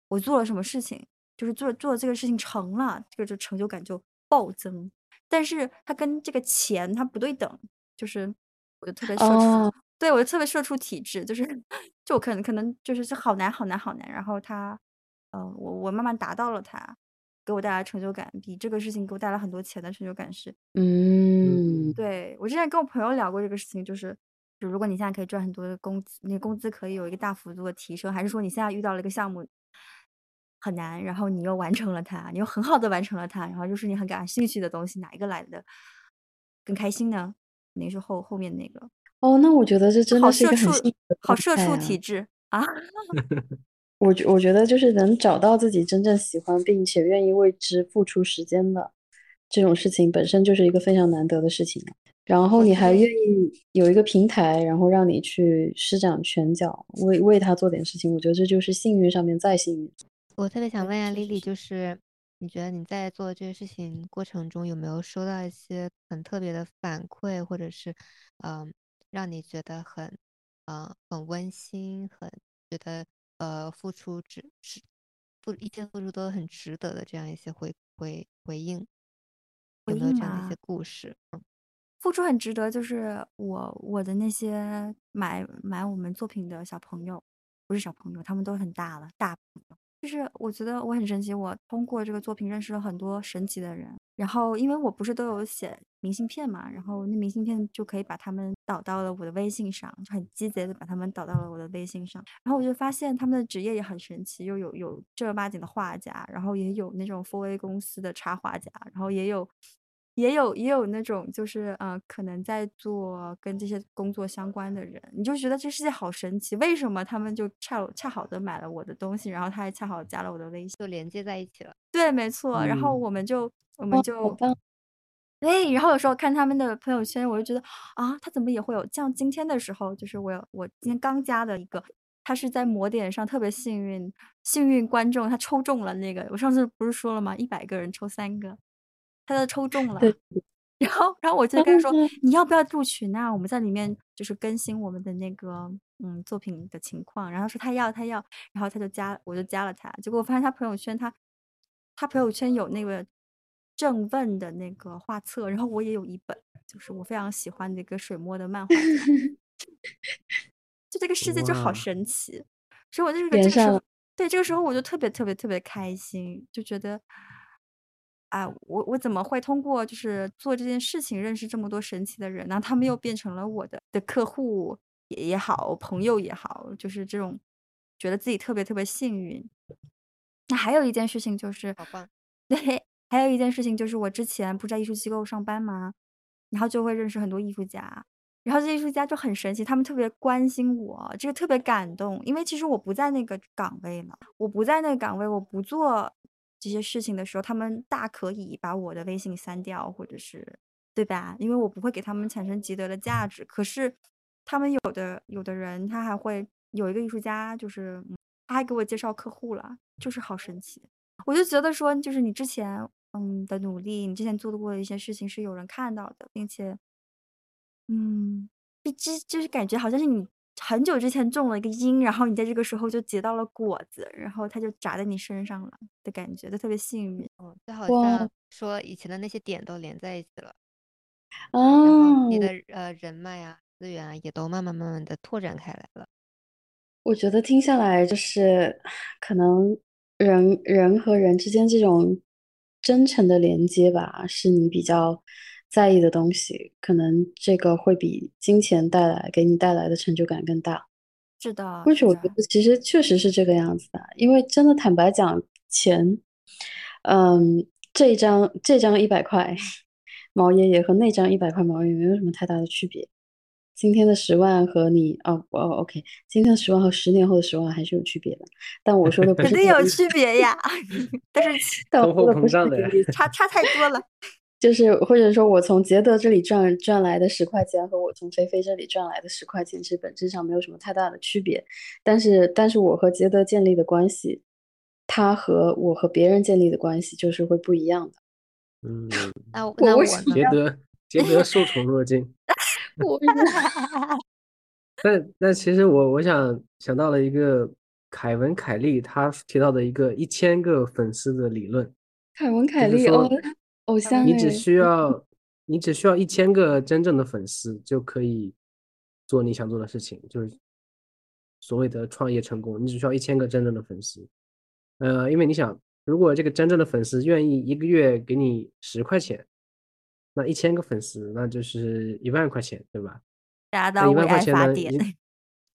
我做了什么事情，就是做做这个事情成了，这个就成就感就暴增。但是它跟这个钱它不对等，就是我就特别社畜，对我就特别社畜体质，就是就我可能可能就是是好难好难好难，然后他，呃，我我慢慢达到了它，给我带来成就感，比这个事情给我带来很多钱的成就感是，嗯，对我之前跟我朋友聊过这个事情，就是就如果你现在可以赚很多的工资，你工资可以有一个大幅度的提升，还是说你现在遇到了一个项目？很难，然后你又完成了它，你又很好的完成了它，然后就是你很感兴趣的东西，哪一个来的更开心呢？肯定是后后面那个。哦，那我觉得这真的是一个很好社畜体质啊！我觉我觉得就是能找到自己真正喜欢并且愿意为之付出时间的这种事情，本身就是一个非常难得的事情。然后你还愿意有一个平台，然后让你去施展拳脚，为为他做点事情，我觉得这就是幸运上面再幸运。我特别想问一下 Lily，就是你觉得你在做这些事情过程中有没有收到一些很特别的反馈，或者是嗯，让你觉得很嗯很温馨，很觉得呃付出值值付一切付出都很值得的这样一些回回回应，有没有这样的一些故事？嗯。付出很值得，就是我我的那些买买我们作品的小朋友，不是小朋友，他们都很大了，大朋友。就是我觉得我很神奇，我通过这个作品认识了很多神奇的人。然后因为我不是都有写明信片嘛，然后那明信片就可以把他们导到了我的微信上，就很鸡贼的把他们导到了我的微信上。然后我就发现他们的职业也很神奇，又有有正儿八经的画家，然后也有那种 for a 公司的插画家，然后也有。也有也有那种就是呃，可能在做跟这些工作相关的人，你就觉得这世界好神奇，为什么他们就恰恰好的买了我的东西，然后他还恰好加了我的微信，就连接在一起了。对，没错。然后我们就我们就，对，然后有时候看他们的朋友圈，我就觉得啊，他怎么也会有？像今天的时候，就是我我今天刚加的一个，他是在魔点上特别幸运，幸运观众他抽中了那个，我上次不是说了吗？一百个人抽三个。他都抽中了，然后，然后我就跟他说：“你要不要入群啊？我们在里面就是更新我们的那个嗯作品的情况。”然后说他要，他要，然后他就加，我就加了他。结果我发现他朋友圈，他他朋友圈有那个正问的那个画册，然后我也有一本，就是我非常喜欢的一个水墨的漫画。就这个世界就好神奇，所以我就这个时候，对这个时候我就特别特别特别开心，就觉得。啊，我我怎么会通过就是做这件事情认识这么多神奇的人呢？他们又变成了我的的客户也也好，朋友也好，就是这种觉得自己特别特别幸运。那还有一件事情就是，好棒，对，还有一件事情就是我之前不在艺术机构上班吗？然后就会认识很多艺术家，然后这些艺术家就很神奇，他们特别关心我，这个特别感动，因为其实我不在那个岗位了，我不在那个岗位，我不做。这些事情的时候，他们大可以把我的微信删掉，或者是对吧？因为我不会给他们产生积德的价值。可是，他们有的有的人，他还会有一个艺术家，就是他还给我介绍客户了，就是好神奇。我就觉得说，就是你之前嗯的努力，你之前做的过的一些事情是有人看到的，并且，嗯，一直就是感觉好像是你。很久之前种了一个因，然后你在这个时候就结到了果子，然后它就砸在你身上了的感觉，就特别幸运。哦，就好像说以前的那些点都连在一起了，哦，你的呃人脉啊、资源啊，也都慢慢慢慢的拓展开来了。我觉得听下来就是，可能人人和人之间这种真诚的连接吧，是你比较。在意的东西，可能这个会比金钱带来给你带来的成就感更大。是的，或许我觉得其实确实是这个样子的，因为真的坦白讲，钱，嗯，这一张这张一百块毛爷爷和那张一百块毛爷爷没有什么太大的区别。今天的十万和你哦哦，OK，今天的十万和十年后的十万还是有区别的。但我说的不是肯定有区别呀，但是 通货膨胀的差差太多了。就是，或者说我从杰德这里赚赚来的十块钱和我从菲菲这里赚来的十块钱，其实本质上没有什么太大的区别。但是，但是我和杰德建立的关系，他和我和别人建立的关系就是会不一样的。嗯，那我那我杰德杰德受宠若惊。我，但但其实我我想想到了一个凯文凯利他提到的一个一千个粉丝的理论。凯文凯利哦。偶像，你只需要你只需要一千个真正的粉丝就可以做你想做的事情，就是所谓的创业成功。你只需要一千个真正的粉丝，呃，因为你想，如果这个真正的粉丝愿意一个月给你十块钱，那一千个粉丝那就是一万块钱，对吧？达到一万块钱呢，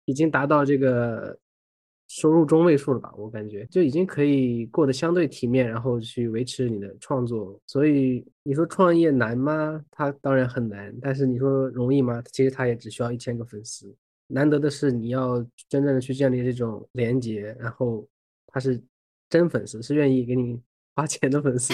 已经达到这个。收入中位数了吧？我感觉就已经可以过得相对体面，然后去维持你的创作。所以你说创业难吗？它当然很难。但是你说容易吗？其实它也只需要一千个粉丝。难得的是你要真正的去建立这种连接，然后他是真粉丝，是愿意给你花钱的粉丝。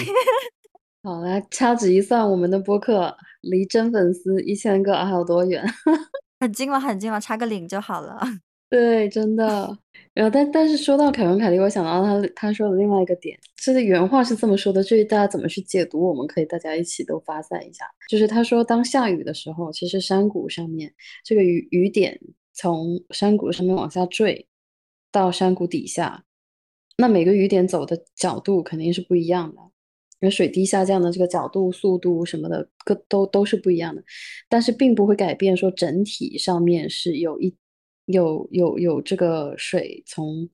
好，来掐指一算，我们的播客离真粉丝一千个还有多远？很近了，很近了，差个零就好了。对，真的。然后，但但是说到凯文凯利，我想到他他说的另外一个点，这个原话是这么说的，至于大家怎么去解读，我们可以大家一起都发散一下。就是他说，当下雨的时候，其实山谷上面这个雨雨点从山谷上面往下坠，到山谷底下，那每个雨点走的角度肯定是不一样的，因为水滴下降的这个角度、速度什么的，各都都是不一样的，但是并不会改变说整体上面是有一有有有这个水从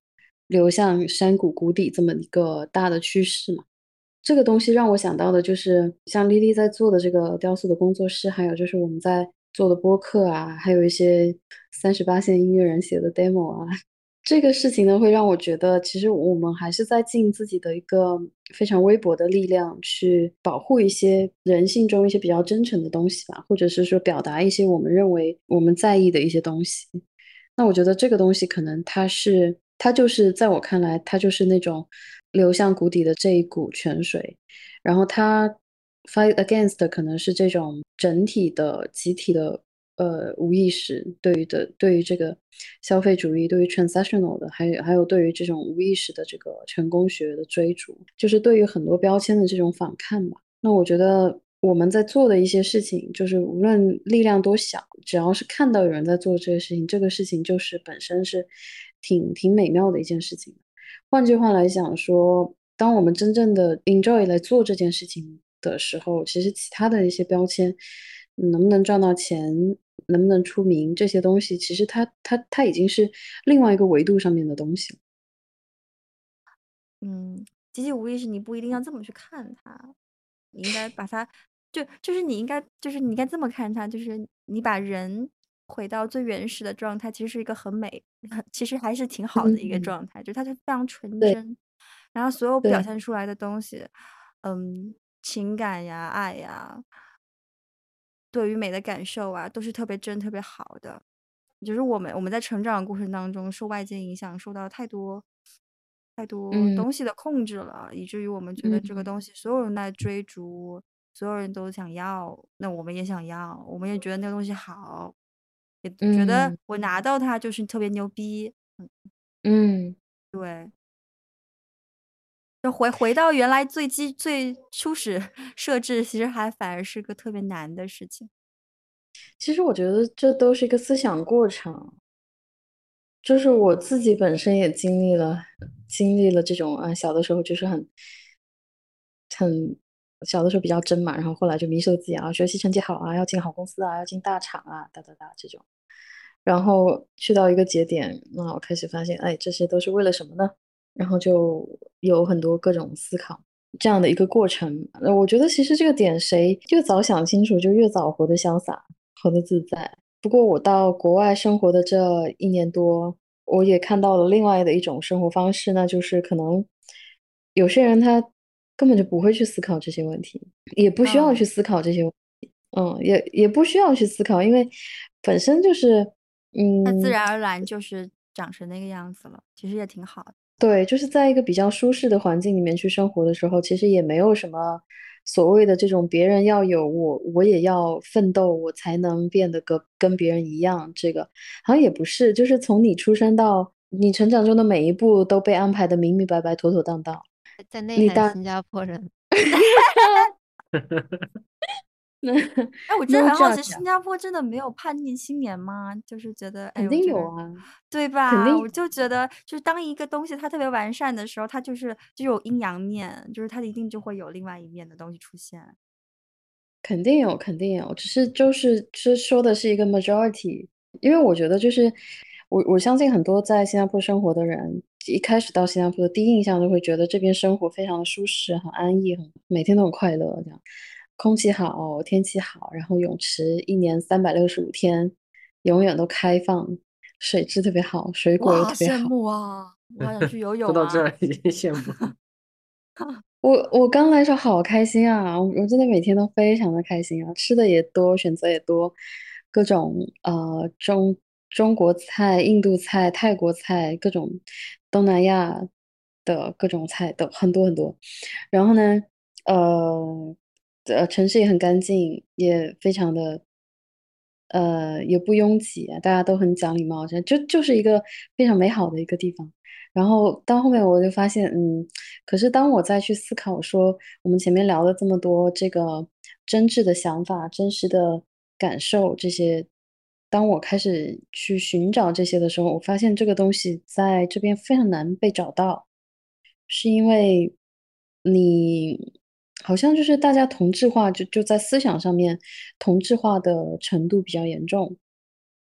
流向山谷谷底这么一个大的趋势嘛。这个东西让我想到的就是像丽丽在做的这个雕塑的工作室，还有就是我们在做的播客啊，还有一些三十八线音乐人写的 demo 啊，这个事情呢，会让我觉得其实我们还是在尽自己的一个非常微薄的力量去保护一些人性中一些比较真诚的东西吧，或者是说表达一些我们认为我们在意的一些东西。那我觉得这个东西可能它是它就是在我看来，它就是那种。流向谷底的这一股泉水，然后它 fight against 可能是这种整体的集体的呃无意识对于的对于这个消费主义对于 transactional 的还有还有对于这种无意识的这个成功学的追逐，就是对于很多标签的这种反抗吧。那我觉得我们在做的一些事情，就是无论力量多小，只要是看到有人在做这些事情，这个事情就是本身是挺挺美妙的一件事情。换句话来讲，说当我们真正的 enjoy 来做这件事情的时候，其实其他的一些标签，能不能赚到钱，能不能出名，这些东西，其实它它它已经是另外一个维度上面的东西了。嗯，集体无意识，你不一定要这么去看它，你应该把它，就就是你应该就是你应该这么看它，就是你把人。回到最原始的状态，其实是一个很美，其实还是挺好的一个状态，就它是非常纯真，然后所有表现出来的东西，嗯，情感呀、爱呀，对于美的感受啊，都是特别真、特别好的。就是我们我们在成长过程当中受外界影响，受到太多太多东西的控制了，以至于我们觉得这个东西所有人在追逐，所有人都想要，那我们也想要，我们也觉得那个东西好。也觉得我拿到它就是特别牛逼，嗯，对，就回回到原来最基最初始 设置，其实还反而是个特别难的事情。其实我觉得这都是一个思想过程，就是我自己本身也经历了经历了这种啊，小的时候就是很很小的时候比较真嘛，然后后来就迷失了自己啊，学习成绩好啊，要进好公司啊，要进大厂啊，哒哒哒这种。然后去到一个节点，那我开始发现，哎，这些都是为了什么呢？然后就有很多各种思考这样的一个过程。那我觉得其实这个点，谁越早想清楚，就越早活得潇洒，活得自在。不过我到国外生活的这一年多，我也看到了另外的一种生活方式，那就是可能有些人他根本就不会去思考这些问题，也不需要去思考这些问题，嗯，也也不需要去思考，因为本身就是。嗯，那自然而然就是长成那个样子了，其实也挺好的。对，就是在一个比较舒适的环境里面去生活的时候，其实也没有什么所谓的这种别人要有我，我也要奋斗，我才能变得跟跟别人一样。这个好像也不是，就是从你出生到你成长中的每一步都被安排的明明白白、妥妥当当。在内涵新加坡人。哎，我真的很好奇，新加坡真的没有叛逆青年吗？就是觉得肯定有啊，对吧？肯定，我就觉得，就是当一个东西它特别完善的时候，它就是就有阴阳面，就是它一定就会有另外一面的东西出现。肯定有，肯定有，只是就是是说的是一个 majority，因为我觉得就是我我相信很多在新加坡生活的人，一开始到新加坡的第一印象就会觉得这边生活非常的舒适、很安逸、很每天都很快乐这样。空气好，天气好，然后泳池一年三百六十五天，永远都开放，水质特别好，水果又特别好。羡慕啊！我想去游 泳。说到这儿已经羡慕了。我我刚来时候好开心啊！我真的每天都非常的开心啊，吃的也多，选择也多，各种呃中中国菜、印度菜、泰国菜，各种东南亚的各种菜都很多很多。然后呢，呃。呃，城市也很干净，也非常的，呃，也不拥挤，大家都很讲礼貌，这就就是一个非常美好的一个地方。然后到后面我就发现，嗯，可是当我再去思考说，我们前面聊了这么多这个真挚的想法、真实的感受这些。当我开始去寻找这些的时候，我发现这个东西在这边非常难被找到，是因为你好像就是大家同质化，就就在思想上面同质化的程度比较严重，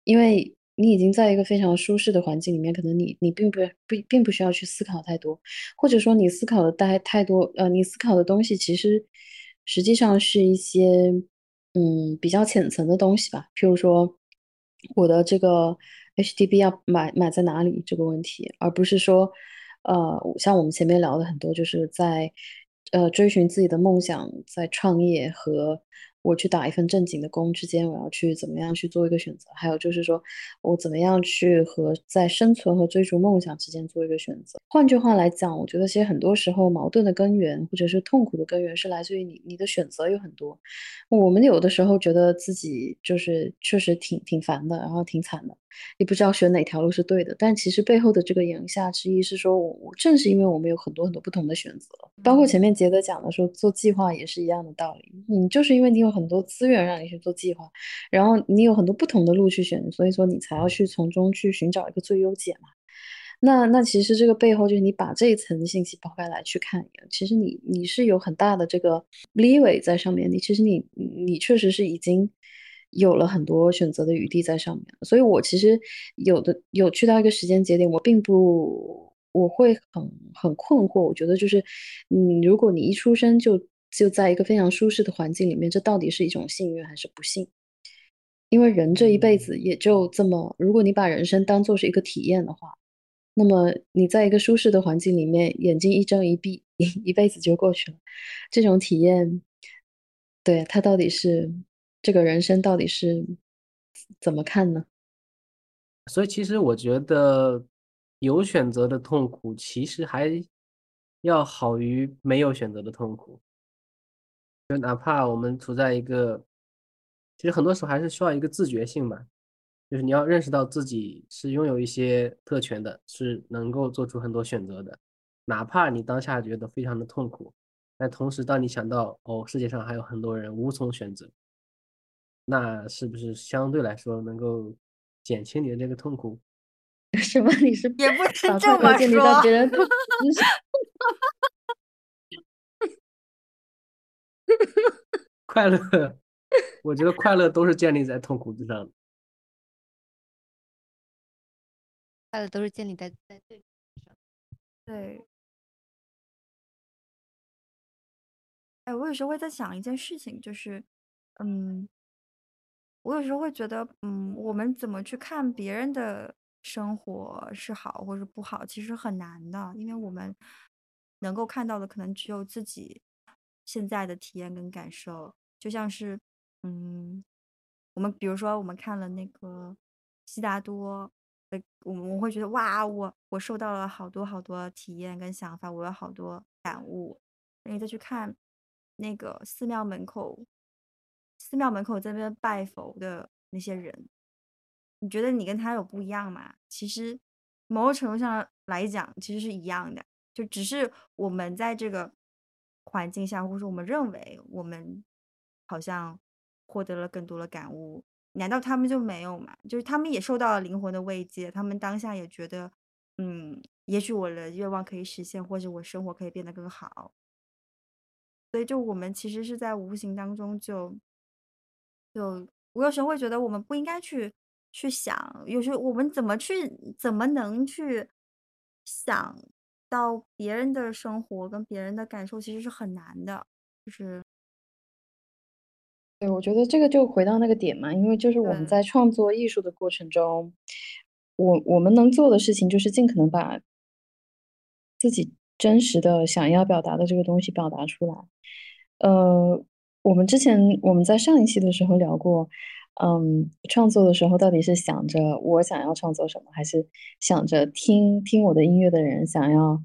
因为你已经在一个非常舒适的环境里面，可能你你并不不并不需要去思考太多，或者说你思考的太太多，呃，你思考的东西其实实际上是一些嗯比较浅层的东西吧，譬如说我的这个 HDB 要买买在哪里这个问题，而不是说呃像我们前面聊的很多，就是在呃追寻自己的梦想，在创业和我去打一份正经的工之间，我要去怎么样去做一个选择？还有就是说我怎么样去和在生存和追逐梦想之间做一个选择？换句话来讲，我觉得其实很多时候矛盾的根源或者是痛苦的根源是来自于你你的选择有很多。我们有的时候觉得自己就是确实挺挺烦的，然后挺惨的，也不知道选哪条路是对的。但其实背后的这个言下之意是说，我我正是因为我们有很多很多不同的选择，包括前面杰德讲的说做计划也是一样的道理。你就是因为你有很多资源让你去做计划，然后你有很多不同的路去选，所以说你才要去从中去寻找一个最优解嘛。那那其实这个背后就是你把这一层信息抛开来去看，其实你你是有很大的这个 leeway 在上面，你其实你你确实是已经有了很多选择的余地在上面。所以我其实有的有去到一个时间节点，我并不我会很很困惑。我觉得就是，嗯，如果你一出生就就在一个非常舒适的环境里面，这到底是一种幸运还是不幸？因为人这一辈子也就这么，如果你把人生当做是一个体验的话。那么你在一个舒适的环境里面，眼睛一睁一闭，一 一辈子就过去了。这种体验，对他到底是这个人生到底是怎么看呢？所以其实我觉得有选择的痛苦，其实还要好于没有选择的痛苦。就哪怕我们处在一个，其实很多时候还是需要一个自觉性吧。就是你要认识到自己是拥有一些特权的，是能够做出很多选择的，哪怕你当下觉得非常的痛苦，但同时当你想到哦，世界上还有很多人无从选择，那是不是相对来说能够减轻你的这个痛苦？什么？你是也不能把这么说？快乐，我觉得快乐都是建立在痛苦之上的。快乐都是建立在在对上。对。哎，我有时候会在想一件事情，就是，嗯，我有时候会觉得，嗯，我们怎么去看别人的生活是好或是不好，其实很难的，因为我们能够看到的可能只有自己现在的体验跟感受。就像是，嗯，我们比如说我们看了那个悉达多。呃，我我会觉得哇，我我受到了好多好多体验跟想法，我有好多感悟。你再去看那个寺庙门口，寺庙门口在那边拜佛的那些人，你觉得你跟他有不一样吗？其实某种程度上来讲，其实是一样的，就只是我们在这个环境下，或者我们认为我们好像获得了更多的感悟。难道他们就没有吗？就是他们也受到了灵魂的慰藉，他们当下也觉得，嗯，也许我的愿望可以实现，或者我生活可以变得更好。所以，就我们其实是在无形当中就，就我有时候会觉得，我们不应该去去想，有时候我们怎么去，怎么能去想到别人的生活跟别人的感受，其实是很难的，就是。对，我觉得这个就回到那个点嘛，因为就是我们在创作艺术的过程中，我我们能做的事情就是尽可能把自己真实的想要表达的这个东西表达出来。呃，我们之前我们在上一期的时候聊过，嗯，创作的时候到底是想着我想要创作什么，还是想着听听我的音乐的人想要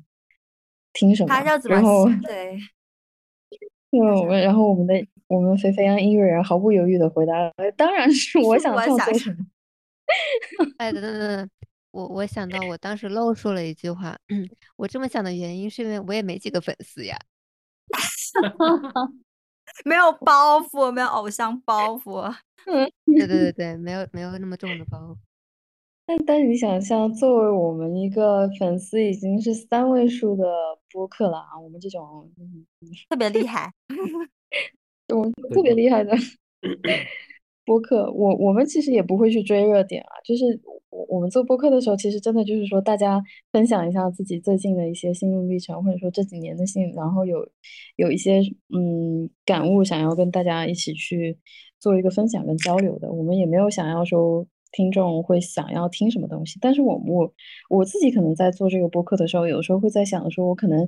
听什么？他要怎么然后，对，因为我们然后我们的我们肥肥羊音乐人毫不犹豫的回答，呃当然是我想创作什么。哎，等等等等，我我想到我当时漏说了一句话，我这么想的原因是因为我也没几个粉丝呀。没有包袱，没有偶像包袱。嗯，对对对 对，没有没有那么重的包。袱。但但是你想象，作为我们一个粉丝已经是三位数的播客了啊，我们这种嗯特别厉害，我特别厉害的播客，我我们其实也不会去追热点啊，就是我我们做播客的时候，其实真的就是说大家分享一下自己最近的一些心路历程，或者说这几年的心，然后有有一些嗯感悟，想要跟大家一起去做一个分享跟交流的，我们也没有想要说。听众会想要听什么东西，但是我我我自己可能在做这个播客的时候，有时候会在想说，我可能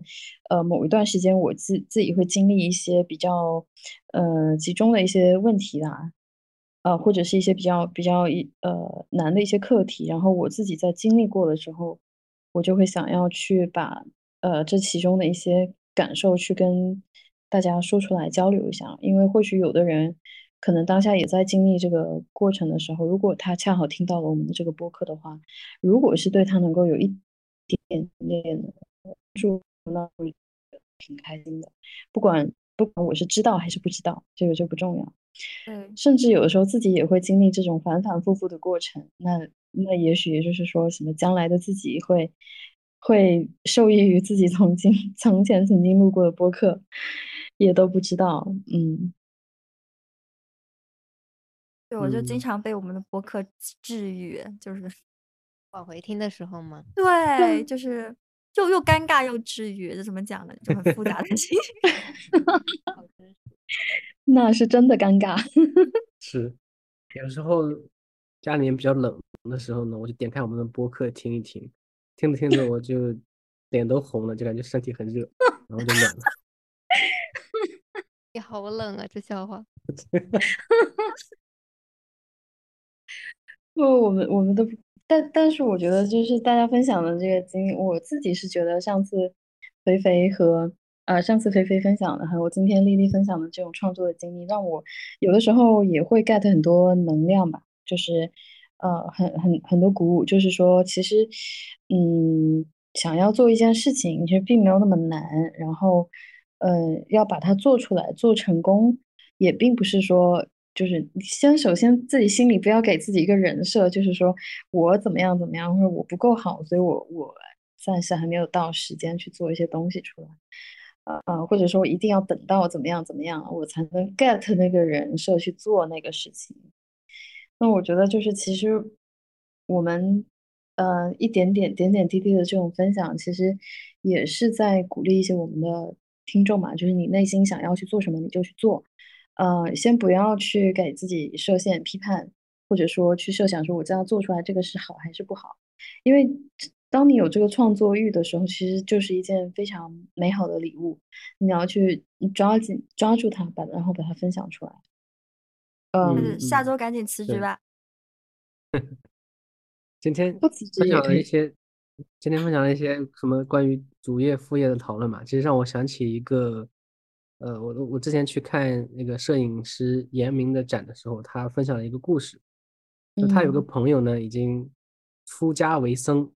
呃某一段时间我自自己会经历一些比较呃集中的一些问题啦，呃或者是一些比较比较一呃难的一些课题，然后我自己在经历过的时候，我就会想要去把呃这其中的一些感受去跟大家说出来交流一下，因为或许有的人。可能当下也在经历这个过程的时候，如果他恰好听到了我们的这个播客的话，如果是对他能够有一点点的帮助，那会挺开心的。不管不管我是知道还是不知道，这个就不重要。嗯，甚至有的时候自己也会经历这种反反复复的过程。那那也许也就是说什么将来的自己会会受益于自己曾经从前曾经录过的播客，也都不知道。嗯。对，我就经常被我们的播客治愈，就是往回听的时候嘛？对，就是又又尴尬又治愈，这怎么讲呢？就很复杂的情绪。那是真的尴尬。是，有时候家里面比较冷的时候呢，我就点开我们的播客听一听，听着听着我就脸都红了，就感觉身体很热，然后就冷了。你好冷啊，这笑话。不，我们我们都，但但是我觉得就是大家分享的这个经历，我自己是觉得上次肥肥和呃上次肥肥分享的，还有今天丽丽分享的这种创作的经历，让我有的时候也会 get 很多能量吧，就是呃很很很多鼓舞，就是说其实嗯想要做一件事情，其实并没有那么难，然后呃要把它做出来做成功，也并不是说。就是先首先自己心里不要给自己一个人设，就是说我怎么样怎么样，或者我不够好，所以我我暂时还没有到时间去做一些东西出来，呃或者说一定要等到怎么样怎么样，我才能 get 那个人设去做那个事情。那我觉得就是其实我们呃一点点点点滴滴的这种分享，其实也是在鼓励一些我们的听众嘛，就是你内心想要去做什么，你就去做。呃，先不要去给自己设限、批判，或者说去设想说我这样做出来这个是好还是不好，因为当你有这个创作欲的时候，其实就是一件非常美好的礼物。你要去抓紧抓住它，把然后把它分享出来。嗯，下周赶紧辞职吧。今天不辞职分享。了一些，今天分享了一些什么关于主业副业的讨论嘛，其实让我想起一个。呃，我我之前去看那个摄影师严明的展的时候，他分享了一个故事。就他有个嗯，朋友呢，已经出家为僧，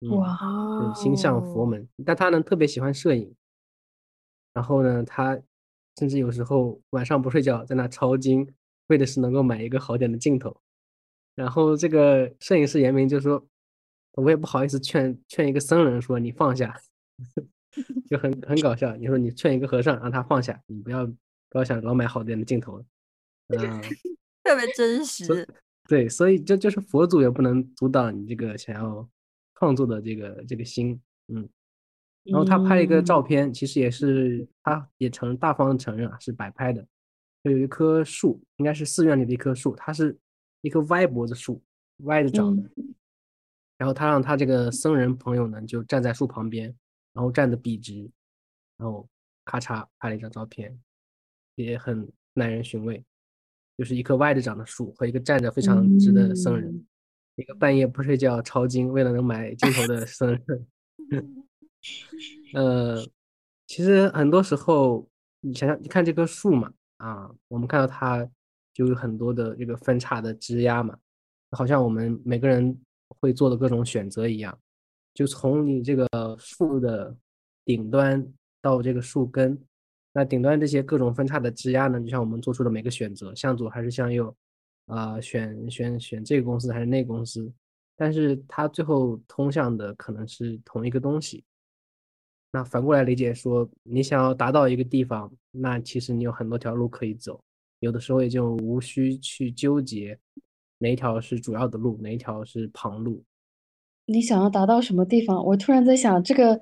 嗯，哇，对，心向佛哦，门，但他呢特别喜欢摄影，然后呢，他甚至有时候晚上不睡觉，在那抄经，为的是能够买一个好点的镜头。然后这个摄影师严明就说：“我也不好意思劝劝一个僧人说你放下。”就很很搞笑。你说你劝一个和尚让他放下，你不要不要想老买好点的镜头，嗯，特别真实。对，所以这就是佛祖也不能阻挡你这个想要创作的这个这个心，嗯。然后他拍了一个照嗯片，其实也是他也承大方承认啊，是摆拍的。就有一棵树，应该是寺院里的一棵树，它是一棵歪脖子树，歪着长的。嗯然后他让他这个僧人朋友呢，就站在树旁边，然后站得笔直，然后咔嚓拍了一张照片，也很耐人寻味。就是一棵歪着长的树和一个站着非常直的僧人，嗯一个半夜不睡觉抄经，为了能买镜头的僧人。呃，其实很多时候，你想想，你看这棵树嘛，啊，我们看到它就有很多的这个分叉的枝丫嘛，好像我们每个人会做的各种选择一样，就从你这个树的顶端到这个树根，那顶端这些各种分叉的枝丫呢，就像我们做出的每个选择，向左还是向右，啊、选选选这个公司还是那个公司，但是它最后通向的可能是同一个东西。那反过来理解说，你想要达到一个地方，那其实你有很多条路可以走，有的时候也就无需去纠结哪一条是主要的路，哪一条是旁路。你想要达到什么地方？我突然在想，这个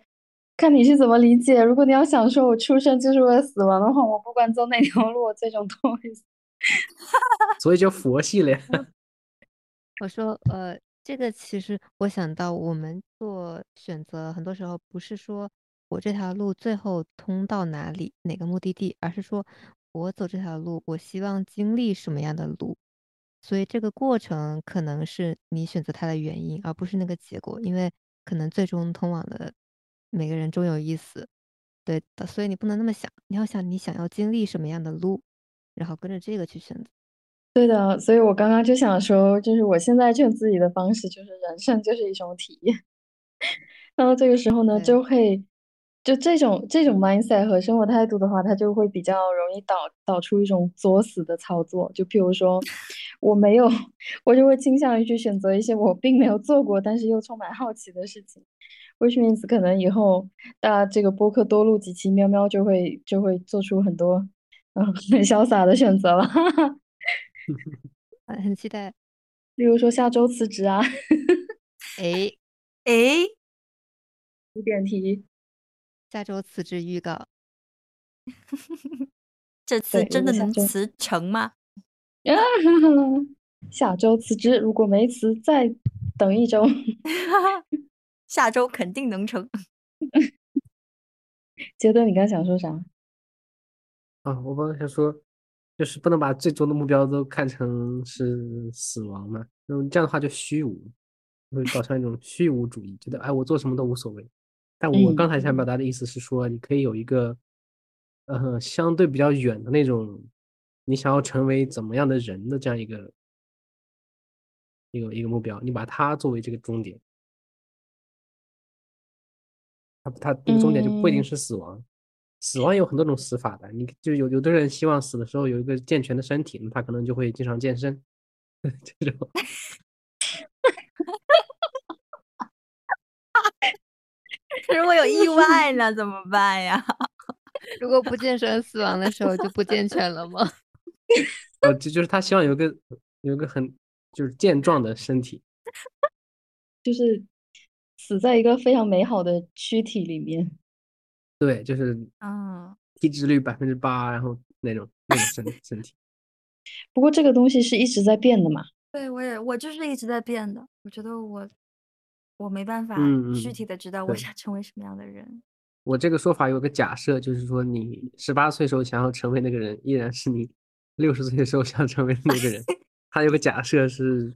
看你是怎么理解。如果你要想说我出生就是为了死亡的话，我不管走哪条路，我最终都会死。所以叫佛系了呀。我说，呃，这个其实我想到，我们做选择，很多时候不是说我这条路最后通到哪里，哪个目的地，而是说我走这条路，我希望经历什么样的路。所以这个过程可能是你选择它的原因，而不是那个结果，因为可能最终通往的每个人终有一死。对的，所以你不能那么想，你要想你想要经历什么样的路，然后跟着这个去选择。对的，所以我刚刚就想说，就是我现在劝自己的方式，就是人生就是一种体验。然后这个时候呢，就会就这种这种 mindset 和生活态度的话，它就会比较容易导导出一种作死的操作。就譬如说，我没有，我就会倾向于去选择一些我并没有做过，但是又充满好奇的事情。which means 可能以后大家这个播客多录几期，喵喵就会就会做出很多嗯很潇洒的选择了。呃很期待。例如说下周辞职啊，哎，诶，有点题。下周辞职预告。这次真的能辞成吗？啊，下周辞职，如果没辞，再等一周。下周肯定能成。杰德，你刚想说啥？啊，我刚刚想说，就是不能把最终的目标都看成是死亡嘛，嗯，这样的话就虚无，会搞成一种虚无主义，觉得哎，我做什么都无所谓。但我嗯刚才想表达的意思是说，你可以有一个，呃，相对比较远的那种，你想要成为怎么样的人的这样一个一个一个目标，你把它作为这个终点，它它这个终点就不一定嗯是死亡。死亡有很多种死法的，你就有有的人希望死的时候有一个健全的身体，那他可能就会经常健身，这种 如果有意外呢，怎么办呀？如果不健身，死亡的时候就不健全了吗？呃，这就是他希望有个有个很就是健壮的身体，就是死在一个非常美好的躯体里面。对，就是啊，体脂率百分之八，然后那种那种身 身体，不过这个东西是一直在变的嘛。对我也我就是一直在变的。我觉得我我没办法具体的知道我想成为什么样的人。我这个说法有个假设，就是说你十八岁时候想要成为那个人，依然是你六十岁的时候想成为那个人。他有个假设是，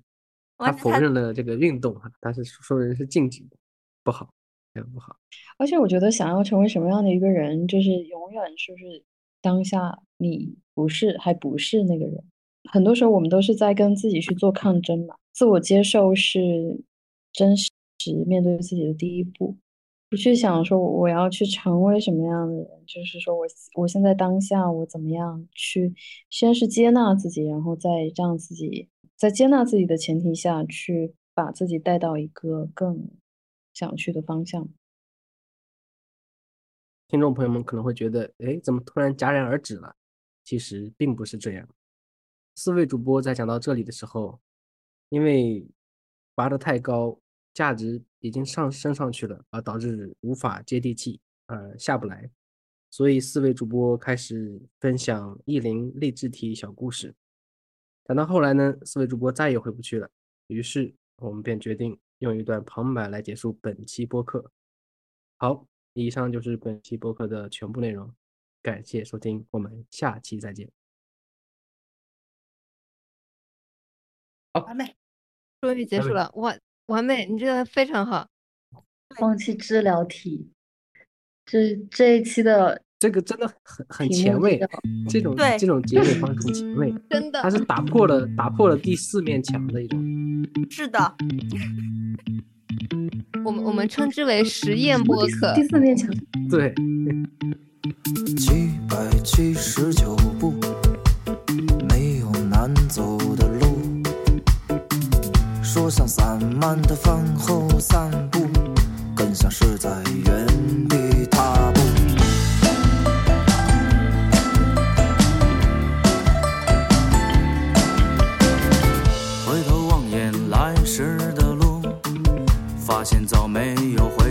他否认了这个运动哈，但是说人是禁止的，不好，也不好。而且我觉得想要成为什么样的一个人，就是永远就是当下你不是还不是那个人。很多时候我们都是在跟自己去做抗争嘛。自我接受是真实面对自己的第一步。不去想说我要去成为什么样的人，就是说我我现在当下我怎么样去，先是接纳自己，然后再让自己在接纳自己的前提下去把自己带到一个更想去的方向。听众朋友们可能会觉得，哎，怎么突然戛然而止了？其实并不是这样。四位主播在讲到这里的时候，因为拔得太高，价值已经上升上去了，而导致无法接地气，呃，下不来。所以四位主播开始分享意林励志题小故事。等到后来呢，四位主播再也回不去了，于是我们便决定用一段旁白来结束本期播客。好，以上就是本期播客的全部内容，感谢收听，我们下期再见。好完美。终于结束了，哇，完美！你这个非常好。放弃治疗题，这这一期的这个真的很很前卫，这种这种结尾方式很前卫，真的它是打破了打破了第四面墙的一种。是的，我们我们称之为实验播客。第四面墙。对，去吧，百七十九步，没有难走的路。说像散漫的饭后散步，更像是在原地踏步。回头望眼来时的路，发现早没有回